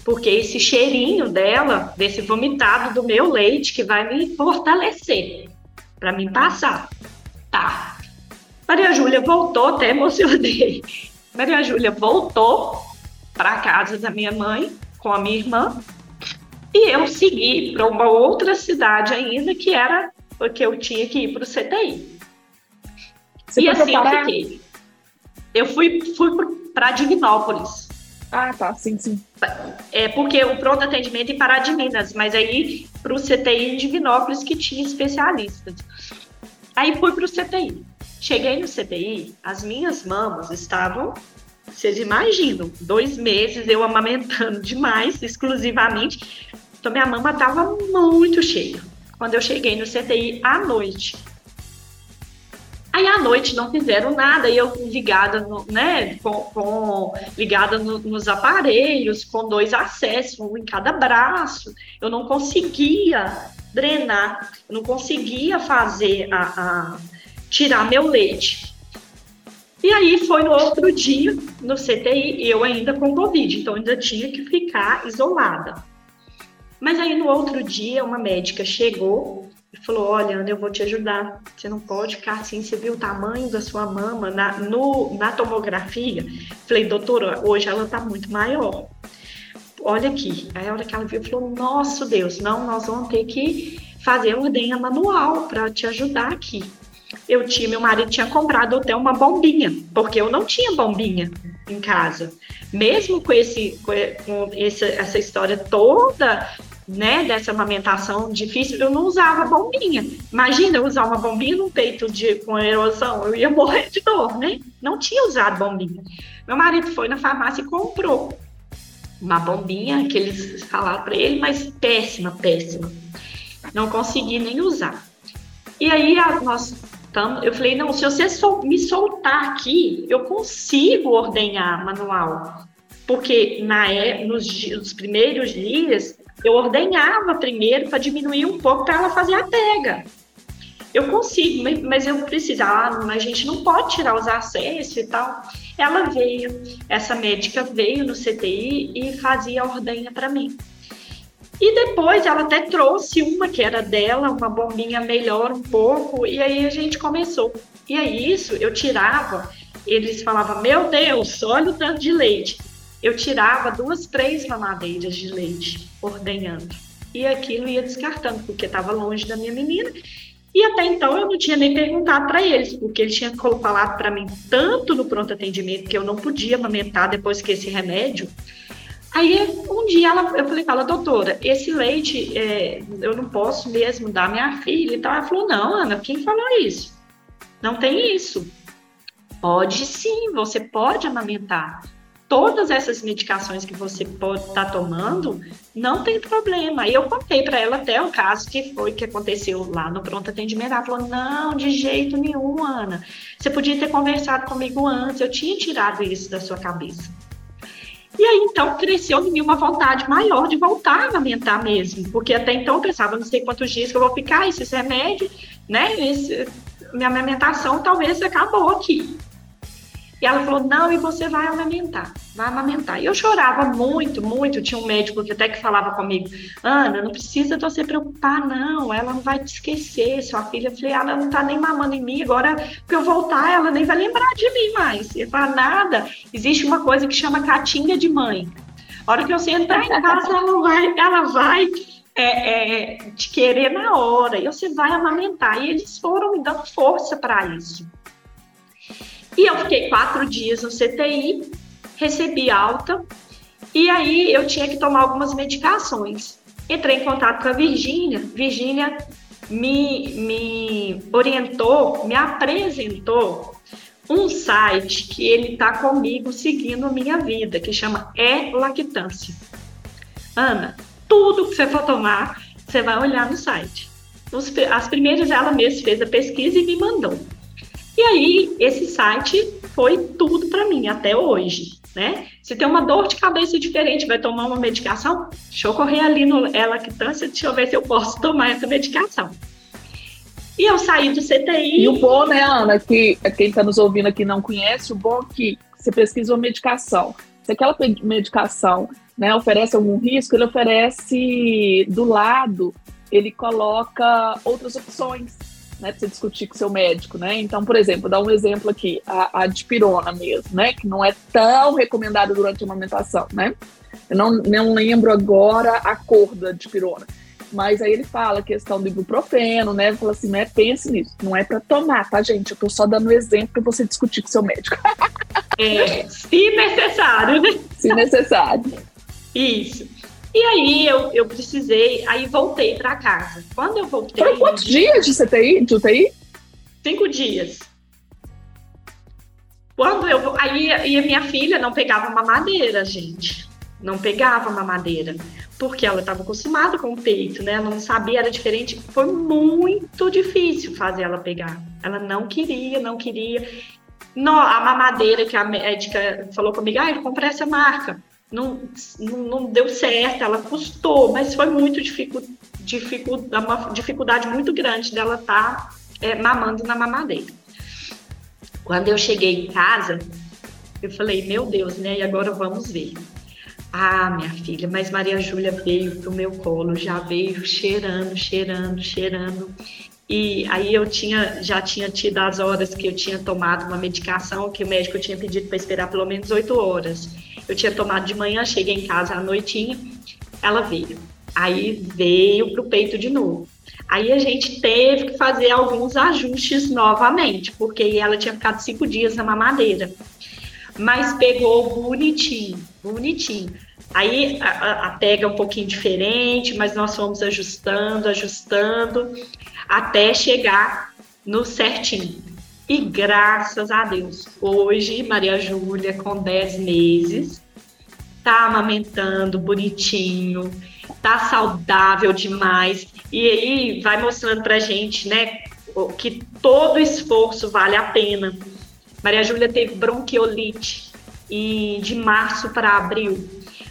porque esse cheirinho dela, desse vomitado do meu leite, que vai me fortalecer, para mim passar. Tá. Maria Júlia voltou, até emocionei. Maria Júlia voltou para casa da minha mãe com a minha irmã e eu segui para uma outra cidade ainda que era porque eu tinha que ir para o CTI. Você e assim eu fiquei. Eu fui, fui para Dignópolis. Ah, tá, sim, sim. É porque o pronto atendimento em Pará de Minas, mas aí para o CTI em Divinópolis que tinha especialistas. Aí fui para o CTI. Cheguei no CTI, as minhas mamas estavam vocês imaginam, dois meses eu amamentando demais, exclusivamente. Então minha mama estava muito cheia. Quando eu cheguei no CTI à noite. Aí à noite não fizeram nada, e eu ligada, no, né, com, com ligada no, nos aparelhos, com dois acessos, um em cada braço. Eu não conseguia drenar, eu não conseguia fazer a, a tirar meu leite. E aí foi no outro dia, no CTI, eu ainda com Covid, então ainda tinha que ficar isolada. Mas aí no outro dia, uma médica chegou e falou: Olha, Ana, eu vou te ajudar. Você não pode ficar assim. Você viu o tamanho da sua mama na, no, na tomografia? Falei, doutora, hoje ela tá muito maior. Olha aqui. Aí a hora que ela viu, falou: Nossa Deus, não, nós vamos ter que fazer ordenha manual para te ajudar aqui eu tinha, meu marido tinha comprado até uma bombinha, porque eu não tinha bombinha em casa. Mesmo com, esse, com esse, essa história toda, né, dessa amamentação difícil, eu não usava bombinha. Imagina eu usar uma bombinha no peito de, com erosão, eu ia morrer de dor, né? Não tinha usado bombinha. Meu marido foi na farmácia e comprou uma bombinha que eles falaram para ele, mas péssima, péssima. Não consegui nem usar. E aí nós eu falei, não, se você sol me soltar aqui, eu consigo ordenhar manual. Porque na, é, nos, nos primeiros dias, eu ordenhava primeiro para diminuir um pouco para ela fazer a pega. Eu consigo, mas eu precisava, ah, a gente não pode tirar os acessos e tal. Ela veio, essa médica veio no CTI e fazia a ordenha para mim. E depois ela até trouxe uma que era dela, uma bombinha melhor um pouco, e aí a gente começou. E aí isso eu tirava, eles falavam, meu Deus, olha o tanto de leite. Eu tirava duas, três mamadeiras de leite ordenhando. E aquilo ia descartando, porque estava longe da minha menina. E até então eu não tinha nem perguntado para eles, porque eles tinham falado para mim tanto no pronto atendimento que eu não podia amamentar depois que esse remédio. Aí um dia ela, eu falei para ela, doutora, esse leite é, eu não posso mesmo dar minha filha e tal. Ela falou, não, Ana, quem falou isso? Não tem isso. Pode sim, você pode amamentar todas essas medicações que você pode estar tá tomando, não tem problema. E eu contei para ela até o caso que foi que aconteceu lá no pronto atendimento. Ela falou: não, de jeito nenhum, Ana. Você podia ter conversado comigo antes, eu tinha tirado isso da sua cabeça. E aí, então, cresceu em mim uma vontade maior de voltar a amamentar mesmo, porque até então eu pensava, não sei quantos dias que eu vou ficar, esses remédios, né? Esse, minha amamentação talvez acabou aqui. E ela falou: não, e você vai amamentar, vai amamentar. E eu chorava muito, muito. Tinha um médico que até que falava comigo: Ana, não precisa você preocupar, não. Ela não vai te esquecer, sua filha. Eu falei: ela não tá nem mamando em mim. Agora que eu voltar, ela nem vai lembrar de mim mais. Ele fala: nada. Existe uma coisa que chama catinha de mãe. A hora que você entrar em casa, ela vai, ela vai é, é, te querer na hora. E você vai amamentar. E eles foram me dando força para isso. E eu fiquei quatro dias no CTI, recebi alta, e aí eu tinha que tomar algumas medicações. Entrei em contato com a Virgínia, Virgínia me, me orientou, me apresentou um site que ele está comigo seguindo a minha vida, que chama É Lactância. Ana, tudo que você for tomar, você vai olhar no site. as primeiras ela mesma fez a pesquisa e me mandou. E aí, esse site foi tudo para mim até hoje, né? Se tem uma dor de cabeça diferente, vai tomar uma medicação, deixa eu correr ali no lactância, deixa eu ver se eu posso tomar essa medicação. E eu saí do CTI. E o bom, né, Ana, que quem está nos ouvindo aqui não conhece, o bom é que você pesquisa uma medicação. Se aquela medicação né, oferece algum risco, ele oferece do lado, ele coloca outras opções né, para você discutir com seu médico, né? Então, por exemplo, dar um exemplo aqui, a, a dipirona mesmo, né, que não é tão recomendada durante a amamentação, né? Eu não, não lembro agora a cor da dipirona, mas aí ele fala a questão do ibuprofeno, né? Ele fala assim, né, pense nisso, não é para tomar, tá, gente? Eu tô só dando um exemplo para você discutir com seu médico. É, se necessário, né? Se necessário. Isso. E aí eu, eu precisei, aí voltei para casa. Quando eu voltei. Foram quantos dias de CTI, de UTI? Cinco dias. Quando eu. Aí e a minha filha não pegava mamadeira, gente. Não pegava mamadeira. Porque ela estava acostumada com o peito, né? Ela não sabia, era diferente. Foi muito difícil fazer ela pegar. Ela não queria, não queria. No, a mamadeira que a médica falou comigo, ah, eu comprei essa marca não, não, deu certo, ela custou, mas foi muito dificu, dificu, uma dificuldade muito grande dela estar tá, é, mamando na mamadeira. Quando eu cheguei em casa, eu falei, meu Deus, né? E agora vamos ver. Ah, minha filha, mas Maria Júlia veio pro meu colo, já veio cheirando, cheirando, cheirando. E aí eu tinha, já tinha tido as horas que eu tinha tomado uma medicação que o médico tinha pedido para esperar pelo menos oito horas. Eu tinha tomado de manhã, cheguei em casa à noitinha, ela veio. Aí veio para o peito de novo. Aí a gente teve que fazer alguns ajustes novamente, porque ela tinha ficado cinco dias na mamadeira. Mas pegou bonitinho, bonitinho. Aí a, a pega é um pouquinho diferente, mas nós fomos ajustando, ajustando, até chegar no certinho. E graças a Deus, hoje Maria Júlia, com 10 meses, tá amamentando bonitinho, tá saudável demais. E aí vai mostrando pra gente, né, que todo esforço vale a pena. Maria Júlia teve bronquiolite e de março para abril.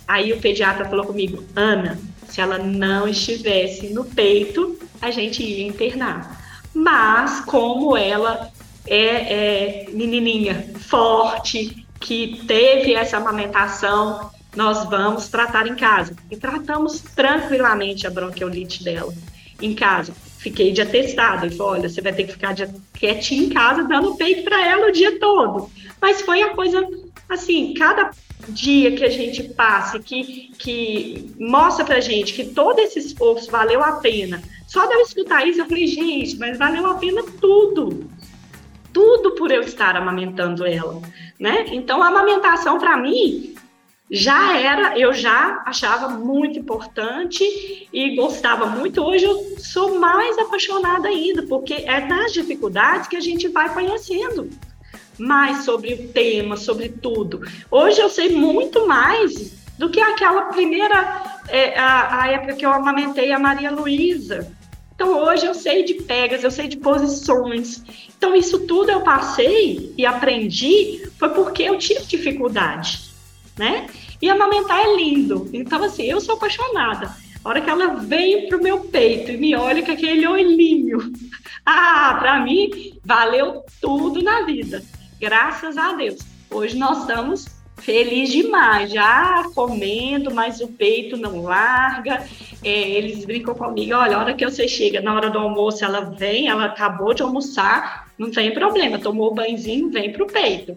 Aí o pediatra falou comigo, Ana, se ela não estivesse no peito, a gente ia internar. Mas como ela é, é menininha forte, que teve essa amamentação nós vamos tratar em casa. E tratamos tranquilamente a bronquiolite dela em casa. Fiquei de atestado. Ele falou: olha, você vai ter que ficar quietinha em casa, dando peito para ela o dia todo. Mas foi a coisa, assim, cada dia que a gente passa, que, que mostra pra gente que todo esse esforço valeu a pena. Só de eu escutar isso, eu falei, gente, mas valeu a pena tudo. Tudo por eu estar amamentando ela, né? Então, a amamentação, para mim, já era, eu já achava muito importante e gostava muito. Hoje eu sou mais apaixonada ainda, porque é nas dificuldades que a gente vai conhecendo mais sobre o tema, sobre tudo. Hoje eu sei muito mais do que aquela primeira, é, a, a época que eu amamentei a Maria Luísa. Então hoje eu sei de pegas, eu sei de posições. Então isso tudo eu passei e aprendi foi porque eu tive dificuldade, né? E amamentar é lindo. Então assim, eu sou apaixonada. A hora que ela veio pro meu peito e me olha com aquele olhinho, ah, para mim valeu tudo na vida graças a Deus. Hoje nós estamos felizes demais, já comendo, mas o peito não larga. É, eles brincam comigo, olha, a hora que você chega, na hora do almoço, ela vem, ela acabou de almoçar, não tem problema, tomou o banhozinho, vem para o peito.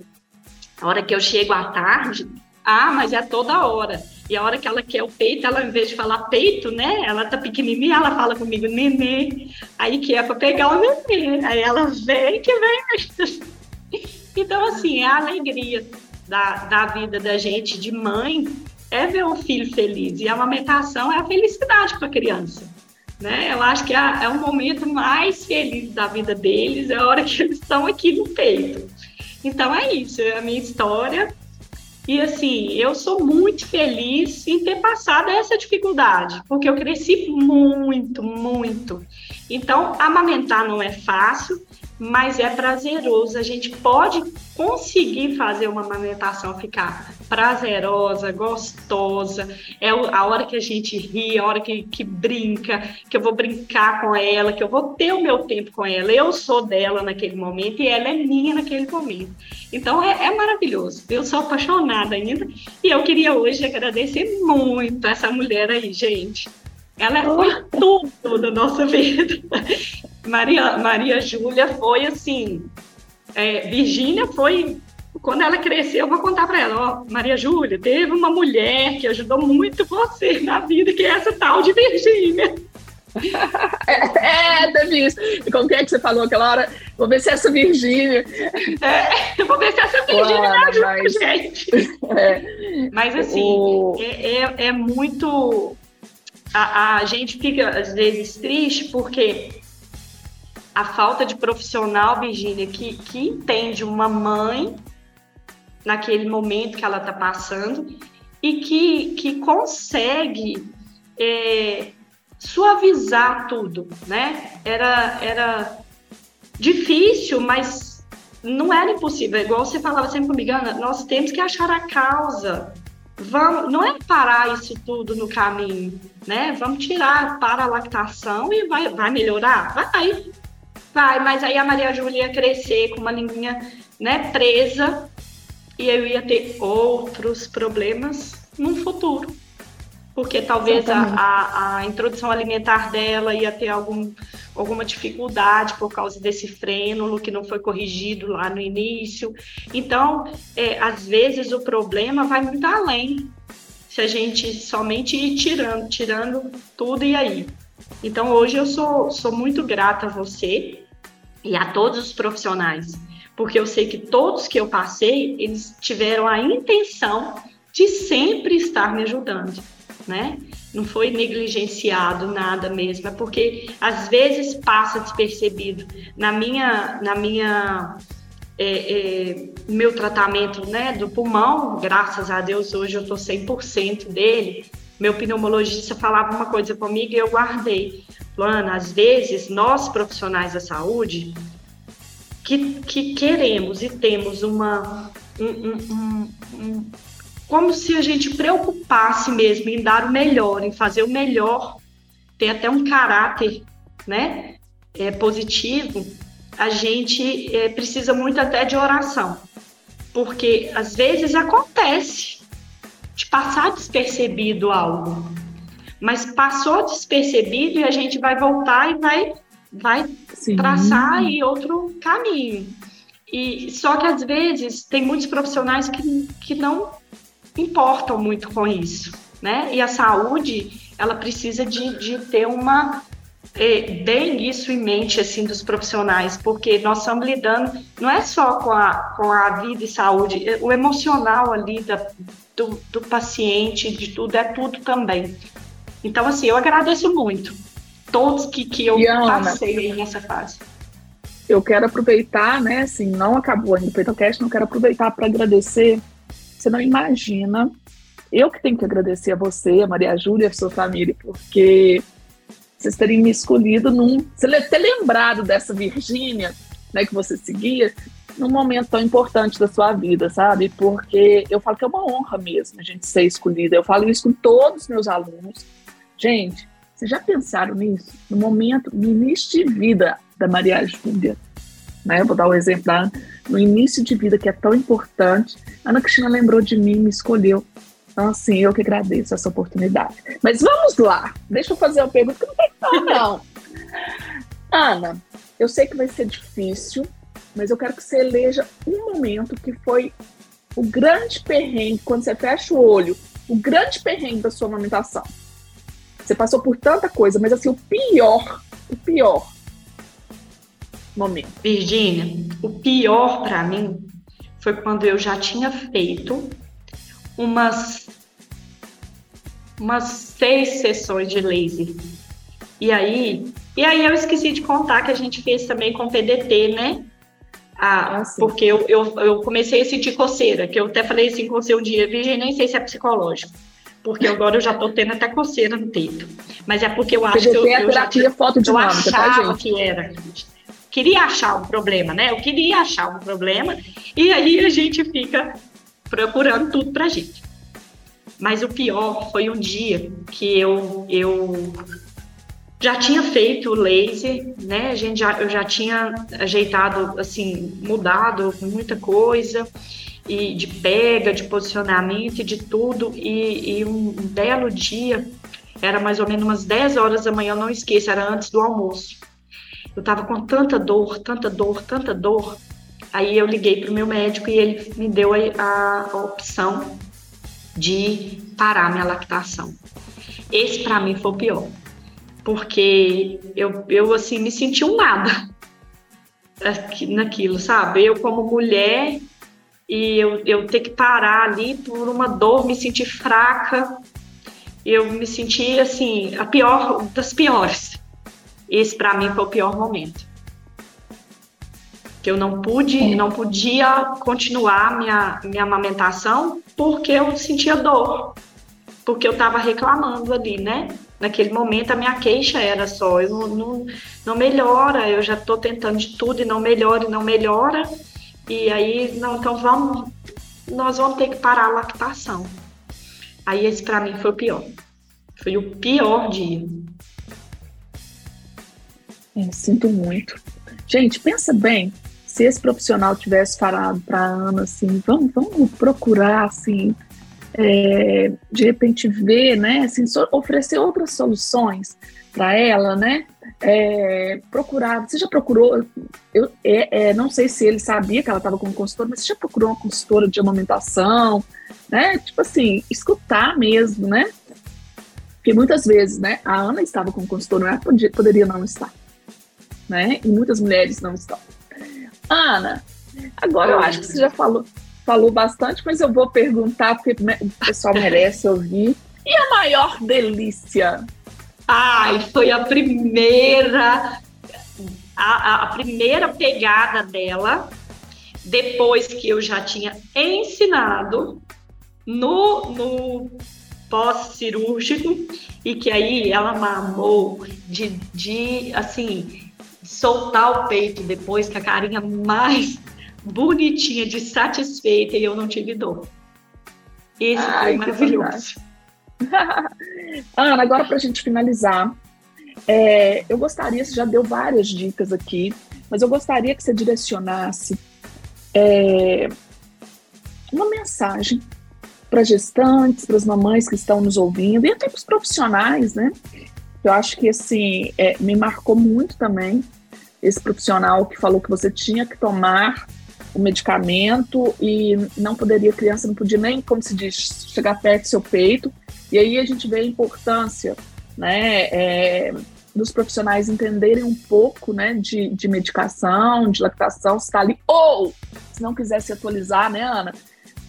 A hora que eu chego à tarde, ah, mas é toda hora. E a hora que ela quer o peito, ela, em vez de falar peito, né? Ela tá pequenininha, ela fala comigo, nenê. Aí que é para pegar o nenê. Aí ela vem que vem. Então, assim, é a alegria da, da vida da gente de mãe é ver o filho feliz. E a amamentação é a felicidade para a criança. Né? Eu acho que é, é o momento mais feliz da vida deles, é a hora que eles estão aqui no peito. Então é isso, é a minha história. E assim, eu sou muito feliz em ter passado essa dificuldade, porque eu cresci muito, muito. Então, amamentar não é fácil, mas é prazeroso. A gente pode conseguir fazer uma amamentação ficar prazerosa, gostosa. É a hora que a gente ri, a hora que, que brinca, que eu vou brincar com ela, que eu vou ter o meu tempo com ela. Eu sou dela naquele momento e ela é minha naquele momento. Então é, é maravilhoso. Eu sou apaixonada ainda e eu queria hoje agradecer muito essa mulher aí, gente. Ela foi tudo da nossa vida. Maria, Maria Júlia foi assim. É, Virgínia foi. Quando ela cresceu, eu vou contar para ela: ó, Maria Júlia, teve uma mulher que ajudou muito você na vida, que é essa tal de Virgínia. é, isso. E como que é que você falou aquela hora? Vou ver se essa Virgínia. É, vou ver se essa Virgínia me ajuda, mas... gente. É. Mas assim, o... é, é, é muito. A, a gente fica às vezes triste porque a falta de profissional, Virginia, que, que entende uma mãe naquele momento que ela está passando e que, que consegue é, suavizar tudo, né? Era, era difícil, mas não era impossível. Igual você falava sempre comigo, Ana, nós temos que achar a causa. Vamos, não é parar isso tudo no caminho, né? Vamos tirar para a lactação e vai, vai melhorar? Vai, Vai, mas aí a Maria Júlia ia crescer com uma linguinha né, presa e eu ia ter outros problemas no futuro. Porque talvez a, a, a, introdução alimentar dela ia ter algum, alguma dificuldade por causa desse frênulo que não foi corrigido lá no início. Então, é, às vezes o problema vai muito além se a gente somente ir tirando, tirando tudo e aí. Então, hoje eu sou, sou muito grata a você e a todos os profissionais, porque eu sei que todos que eu passei, eles tiveram a intenção de sempre estar me ajudando, né? Não foi negligenciado nada mesmo, é porque às vezes passa despercebido. Na minha, na minha é, é, meu tratamento né, do pulmão, graças a Deus, hoje eu estou 100% dele. Meu pneumologista falava uma coisa comigo e eu guardei. Luana, às vezes nós profissionais da saúde que, que queremos e temos uma um, um, um, como se a gente preocupasse mesmo em dar o melhor, em fazer o melhor, ter até um caráter, né, é, positivo, a gente é, precisa muito até de oração, porque às vezes acontece de passar despercebido algo. Mas passou despercebido e a gente vai voltar e vai, vai traçar aí outro caminho. E só que às vezes tem muitos profissionais que, que não importam muito com isso, né? E a saúde, ela precisa de, de ter uma bem isso em mente assim dos profissionais, porque nós estamos lidando não é só com a, com a vida e saúde, é, o emocional ali da, do, do paciente, de tudo, é tudo também. Então, assim, eu agradeço muito todos que, que eu passei nessa fase eu quero aproveitar, né? Assim, não acabou ainda o PeitoCast, não quero aproveitar para agradecer. Você não imagina, eu que tenho que agradecer a você, a Maria Júlia, a sua família, porque vocês terem me escolhido num. Você ter lembrado dessa Virgínia, né, que você seguia, num momento tão importante da sua vida, sabe? Porque eu falo que é uma honra mesmo a gente ser escolhida. Eu falo isso com todos os meus alunos. Gente, vocês já pensaram nisso? No momento, no início de vida, da Maria Júlia. Né? Eu vou dar um exemplo da. No início de vida, que é tão importante, Ana Cristina lembrou de mim, me escolheu. Então, assim, eu que agradeço essa oportunidade. Mas vamos lá. Deixa eu fazer uma pergunta que não tem como, não. Ana, eu sei que vai ser difícil, mas eu quero que você eleja um momento que foi o grande perrengue, quando você fecha o olho, o grande perrengue da sua amamentação. Você passou por tanta coisa, mas assim, o pior, o pior momento? Virgínia, o pior para mim foi quando eu já tinha feito umas umas seis sessões de laser. E aí, e aí eu esqueci de contar que a gente fez também com PDT, né? Ah, ah porque eu, eu, eu, comecei a sentir coceira, que eu até falei assim com você um dia, Virgínia, nem sei se é psicológico porque agora eu já tô tendo até coceira no peito. Mas é porque eu acho PDT que eu, é eu já tinha foto de eu achava tá, que era queria achar um problema, né? Eu queria achar um problema e aí a gente fica procurando tudo pra gente. Mas o pior foi um dia que eu, eu já tinha feito o laser, né? A gente já, eu já tinha ajeitado, assim, mudado muita coisa e de pega, de posicionamento e de tudo. E, e um belo dia, era mais ou menos umas 10 horas da manhã, eu não esqueço, era antes do almoço. Eu estava com tanta dor, tanta dor, tanta dor. Aí eu liguei para o meu médico e ele me deu a, a, opção de parar minha lactação. Esse para mim foi o pior, porque eu, eu assim me senti um nada naquilo, sabe? Eu como mulher e eu, eu ter que parar ali por uma dor, me sentir fraca, eu me senti assim a pior das piores. Esse para mim foi o pior momento. Que eu não pude, não podia continuar minha minha amamentação porque eu sentia dor. Porque eu estava reclamando ali, né? Naquele momento a minha queixa era só, eu não, não, não melhora, eu já estou tentando de tudo e não melhora e não melhora. E aí, não, então vamos, nós vamos ter que parar a lactação. Aí esse para mim foi o pior. Foi o pior dia. É, sinto muito. Gente, pensa bem, se esse profissional tivesse falado para a Ana assim, vamos, vamos procurar assim, é, de repente ver, né, assim, so, oferecer outras soluções para ela, né? É, procurar. Você já procurou? Eu é, é, não sei se ele sabia que ela estava com consultora, mas você já procurou uma consultora de amamentação, né? Tipo assim, escutar mesmo, né? Porque muitas vezes, né? A Ana estava com consultora, ela podia, poderia não estar né? E muitas mulheres não estão. Ana, agora eu acho que você já falou, falou bastante, mas eu vou perguntar porque o pessoal merece ouvir. E a maior delícia? Ai, foi a primeira a, a, primeira pegada dela, depois que eu já tinha ensinado no, no pós-cirúrgico, e que aí ela mamou de, de assim, soltar o peito depois com a carinha mais bonitinha de satisfeita e eu não tive dor. Esse Ai, foi maravilhoso. Ana, agora para a gente finalizar, é, eu gostaria, você já deu várias dicas aqui, mas eu gostaria que você direcionasse é, uma mensagem para gestantes, para as mamães que estão nos ouvindo e até para os profissionais, né? Eu acho que assim é, me marcou muito também esse profissional que falou que você tinha que tomar o medicamento e não poderia, a criança não podia nem, como se diz, chegar perto do seu peito. E aí a gente vê a importância, né, é, dos profissionais entenderem um pouco, né, de, de medicação, de lactação, se está ali. Ou, se não quiser se atualizar, né, Ana,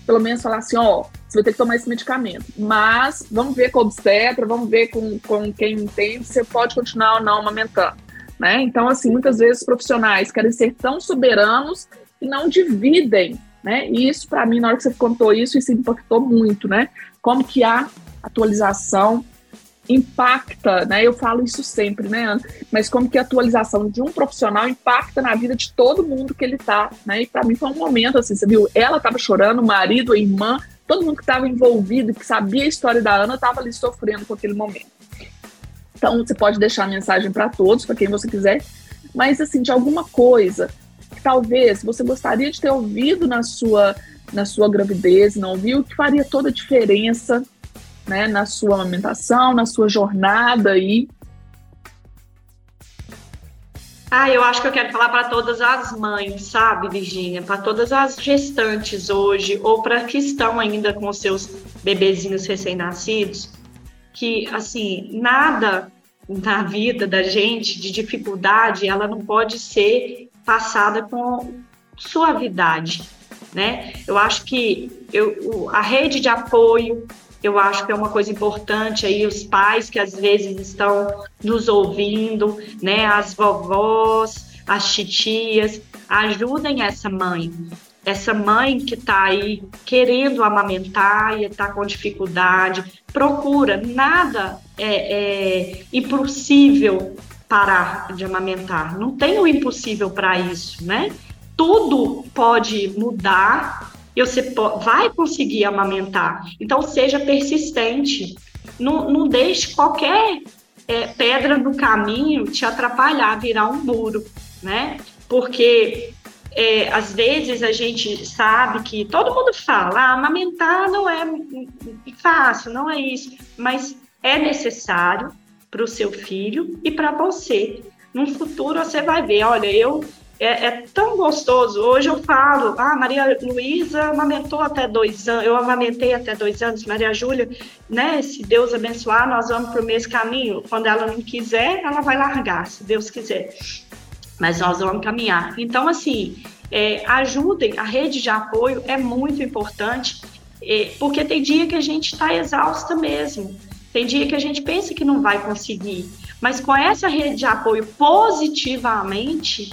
pelo menos falar assim, ó, você vai ter que tomar esse medicamento. Mas vamos ver com o obstetra, vamos ver com, com quem entende, você pode continuar ou não amamentando. Né? Então, assim, muitas vezes profissionais querem ser tão soberanos e não dividem, né? E isso, para mim, na hora que você contou isso, isso impactou muito, né? Como que a atualização impacta, né? Eu falo isso sempre, né, Ana? Mas como que a atualização de um profissional impacta na vida de todo mundo que ele tá, né? E para mim foi um momento assim, você viu? Ela estava chorando, o marido, a irmã, todo mundo que estava envolvido, que sabia a história da Ana, estava ali sofrendo com aquele momento. Então, você pode deixar a mensagem para todos, para quem você quiser, mas assim, de alguma coisa que talvez você gostaria de ter ouvido na sua na sua gravidez, não ouviu, que faria toda a diferença, né, na sua amamentação, na sua jornada aí. Ah, eu acho que eu quero falar para todas as mães, sabe, Virginia? Para todas as gestantes hoje, ou para que estão ainda com seus bebezinhos recém-nascidos, que, assim, nada na vida da gente de dificuldade, ela não pode ser passada com suavidade, né? Eu acho que eu, a rede de apoio, eu acho que é uma coisa importante aí, os pais que às vezes estão nos ouvindo, né? As vovós, as titias, ajudem essa mãe, essa mãe que está aí querendo amamentar e está com dificuldade, procura. Nada é, é impossível parar de amamentar. Não tem o impossível para isso, né? Tudo pode mudar e você vai conseguir amamentar. Então, seja persistente. Não, não deixe qualquer é, pedra no caminho te atrapalhar, virar um muro, né? Porque é, às vezes a gente sabe que todo mundo fala, ah, amamentar não é fácil, não é isso, mas é necessário para o seu filho e para você. No futuro você vai ver, olha, eu é, é, tão gostoso. Hoje eu falo, ah, Maria Luísa amamentou até dois anos, eu amamentei até dois anos, Maria Júlia, né? Se Deus abençoar, nós vamos para o mesmo caminho. Quando ela não quiser, ela vai largar, se Deus quiser mas nós vamos caminhar. Então, assim, é, ajudem, a rede de apoio é muito importante, é, porque tem dia que a gente está exausta mesmo, tem dia que a gente pensa que não vai conseguir, mas com essa rede de apoio positivamente,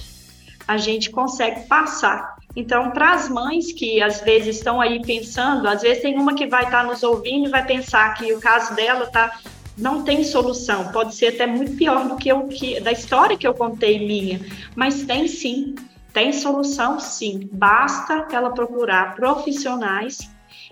a gente consegue passar. Então, para as mães que às vezes estão aí pensando, às vezes tem uma que vai estar tá nos ouvindo e vai pensar que o caso dela está não tem solução. Pode ser até muito pior do que o que da história que eu contei minha, mas tem sim, tem solução sim. Basta ela procurar profissionais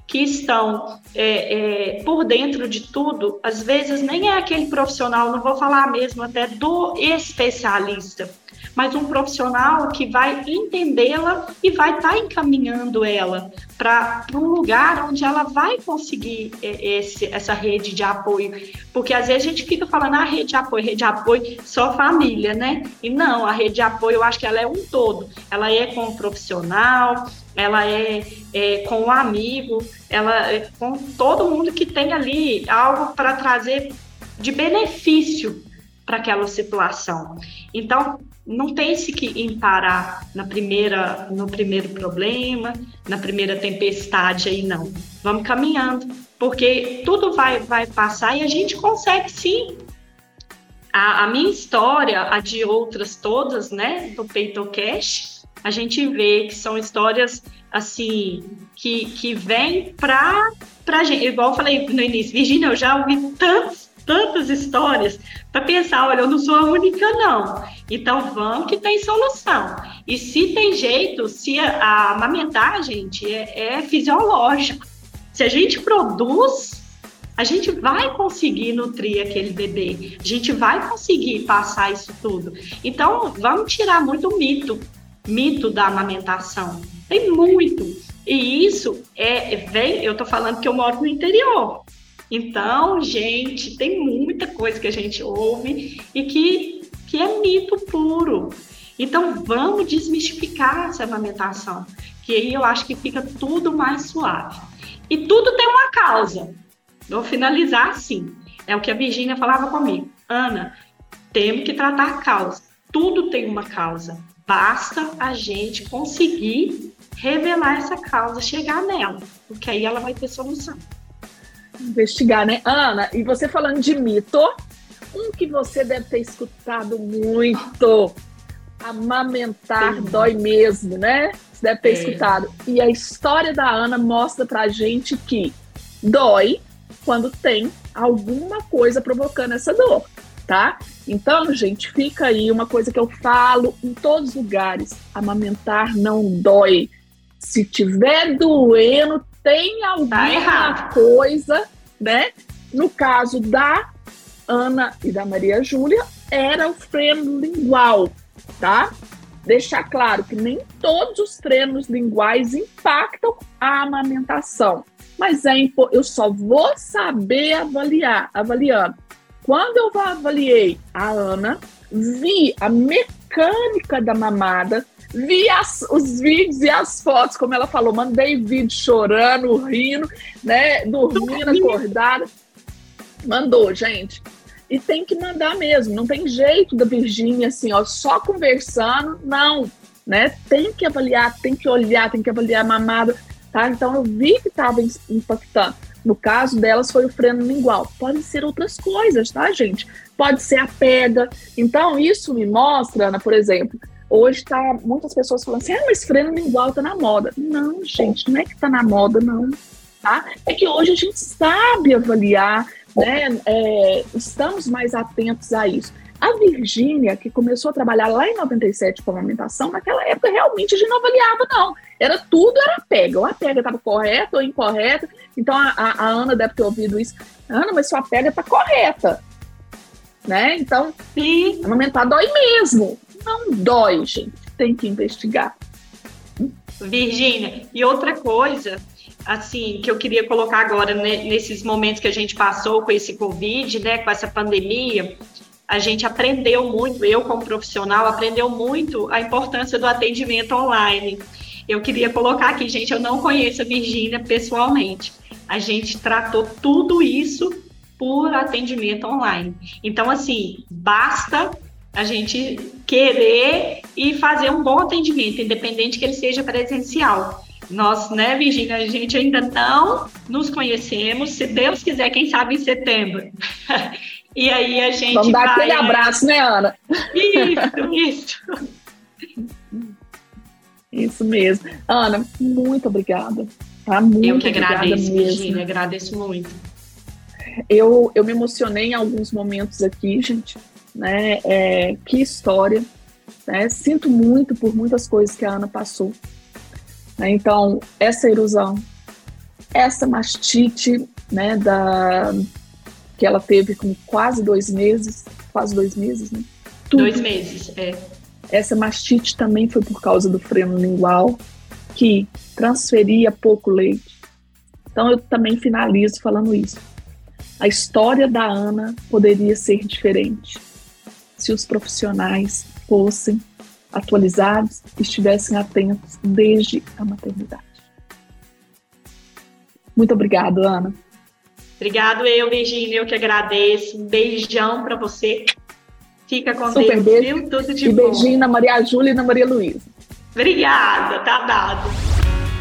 que estão é, é, por dentro de tudo. Às vezes nem é aquele profissional, não vou falar mesmo até do especialista mas um profissional que vai entendê-la e vai estar tá encaminhando ela para um lugar onde ela vai conseguir é, esse, essa rede de apoio. Porque às vezes a gente fica falando, ah, rede de apoio, rede de apoio, só família, né? E não, a rede de apoio eu acho que ela é um todo. Ela é com o profissional, ela é, é com o amigo, ela é com todo mundo que tem ali algo para trazer de benefício para aquela situação. Então, não pense que em parar na primeira, no primeiro problema, na primeira tempestade aí, não. Vamos caminhando, porque tudo vai, vai passar e a gente consegue sim. A, a minha história, a de outras todas, né, do Peito Cash, a gente vê que são histórias assim que, que vêm para pra gente. Igual eu falei no início, Virginia, eu já ouvi tantos tantas histórias para pensar, olha, eu não sou a única não. Então vamos que tem solução. E se tem jeito, se a, amamentar, gente, é, é fisiológico. Se a gente produz, a gente vai conseguir nutrir aquele bebê. A gente vai conseguir passar isso tudo. Então vamos tirar muito mito, mito da amamentação. Tem muito E isso é vem, eu tô falando que eu moro no interior. Então, gente, tem muita coisa que a gente ouve e que, que é mito puro. Então, vamos desmistificar essa amamentação, que aí eu acho que fica tudo mais suave. E tudo tem uma causa. Vou finalizar assim. É o que a Virgínia falava comigo. Ana, temos que tratar a causa. Tudo tem uma causa. Basta a gente conseguir revelar essa causa, chegar nela, porque aí ela vai ter solução. Investigar, né? Ana, e você falando de mito, um que você deve ter escutado muito, amamentar Sim. dói mesmo, né? Você deve ter é. escutado. E a história da Ana mostra pra gente que dói quando tem alguma coisa provocando essa dor, tá? Então, gente, fica aí uma coisa que eu falo em todos os lugares: amamentar não dói. Se tiver doendo, tem alguma tá coisa, né? No caso da Ana e da Maria Júlia, era o freno lingual, tá? Deixar claro que nem todos os frenos linguais impactam a amamentação, mas é eu só vou saber avaliar, avaliando. Quando eu avaliei a Ana, vi a mecânica da mamada, vi as, os vídeos e as fotos, como ela falou, mandei vídeo chorando, rindo, né, dormindo, acordada. Mandou, gente. E tem que mandar mesmo, não tem jeito da Virgínia assim, ó, só conversando, não, né? Tem que avaliar, tem que olhar, tem que avaliar a mamada, tá? Então eu vi que estava impactando. No caso delas foi o freno lingual. Podem ser outras coisas, tá, gente? Pode ser a pega. Então isso me mostra, Ana, por exemplo, Hoje tá muitas pessoas falando assim, ah, mas freio lingual tá na moda. Não, gente, não é que tá na moda, não. Tá? É que hoje a gente sabe avaliar, né? É, estamos mais atentos a isso. A Virgínia, que começou a trabalhar lá em 97 com amamentação, naquela época realmente a gente não avaliava, não. Era tudo, era pega. Ou a pega estava correta ou incorreta. Então a, a, a, Ana deve ter ouvido isso. Ana, mas sua pega está correta. Né? Então, Sim. amamentar dói mesmo não dói, gente. Tem que investigar. Virgínia, e outra coisa, assim, que eu queria colocar agora né, nesses momentos que a gente passou com esse Covid, né, com essa pandemia, a gente aprendeu muito, eu como profissional, aprendeu muito a importância do atendimento online. Eu queria colocar aqui, gente, eu não conheço a Virgínia pessoalmente. A gente tratou tudo isso por atendimento online. Então, assim, basta a gente querer e fazer um bom atendimento, independente que ele seja presencial. Nós, né, Virginia, a gente ainda não nos conhecemos. Se Deus quiser, quem sabe em setembro. e aí a gente. Vamos dar vai... aquele abraço, né, Ana? Isso, isso. Isso mesmo. Ana, muito obrigada. Tá? Muito eu que agradeço, Virginia, agradeço muito. Eu, eu me emocionei em alguns momentos aqui, gente né? É, que história. Né? Sinto muito por muitas coisas que a Ana passou. Né? Então, essa erosão, essa mastite, né, da, que ela teve com quase dois meses, quase dois meses, né? Tudo. Dois meses, é. Essa mastite também foi por causa do freno lingual, que transferia pouco leite. Então, eu também finalizo falando isso. A história da Ana poderia ser diferente se os profissionais fossem atualizados e estivessem atentos desde a maternidade. Muito obrigada, Ana. Obrigado eu, Virginia, eu que agradeço. Um beijão para você. Fica com Super Deus, beijo. viu? Tudo de e bom. beijinho na Maria Júlia e na Maria Luísa. Obrigada, tá dado.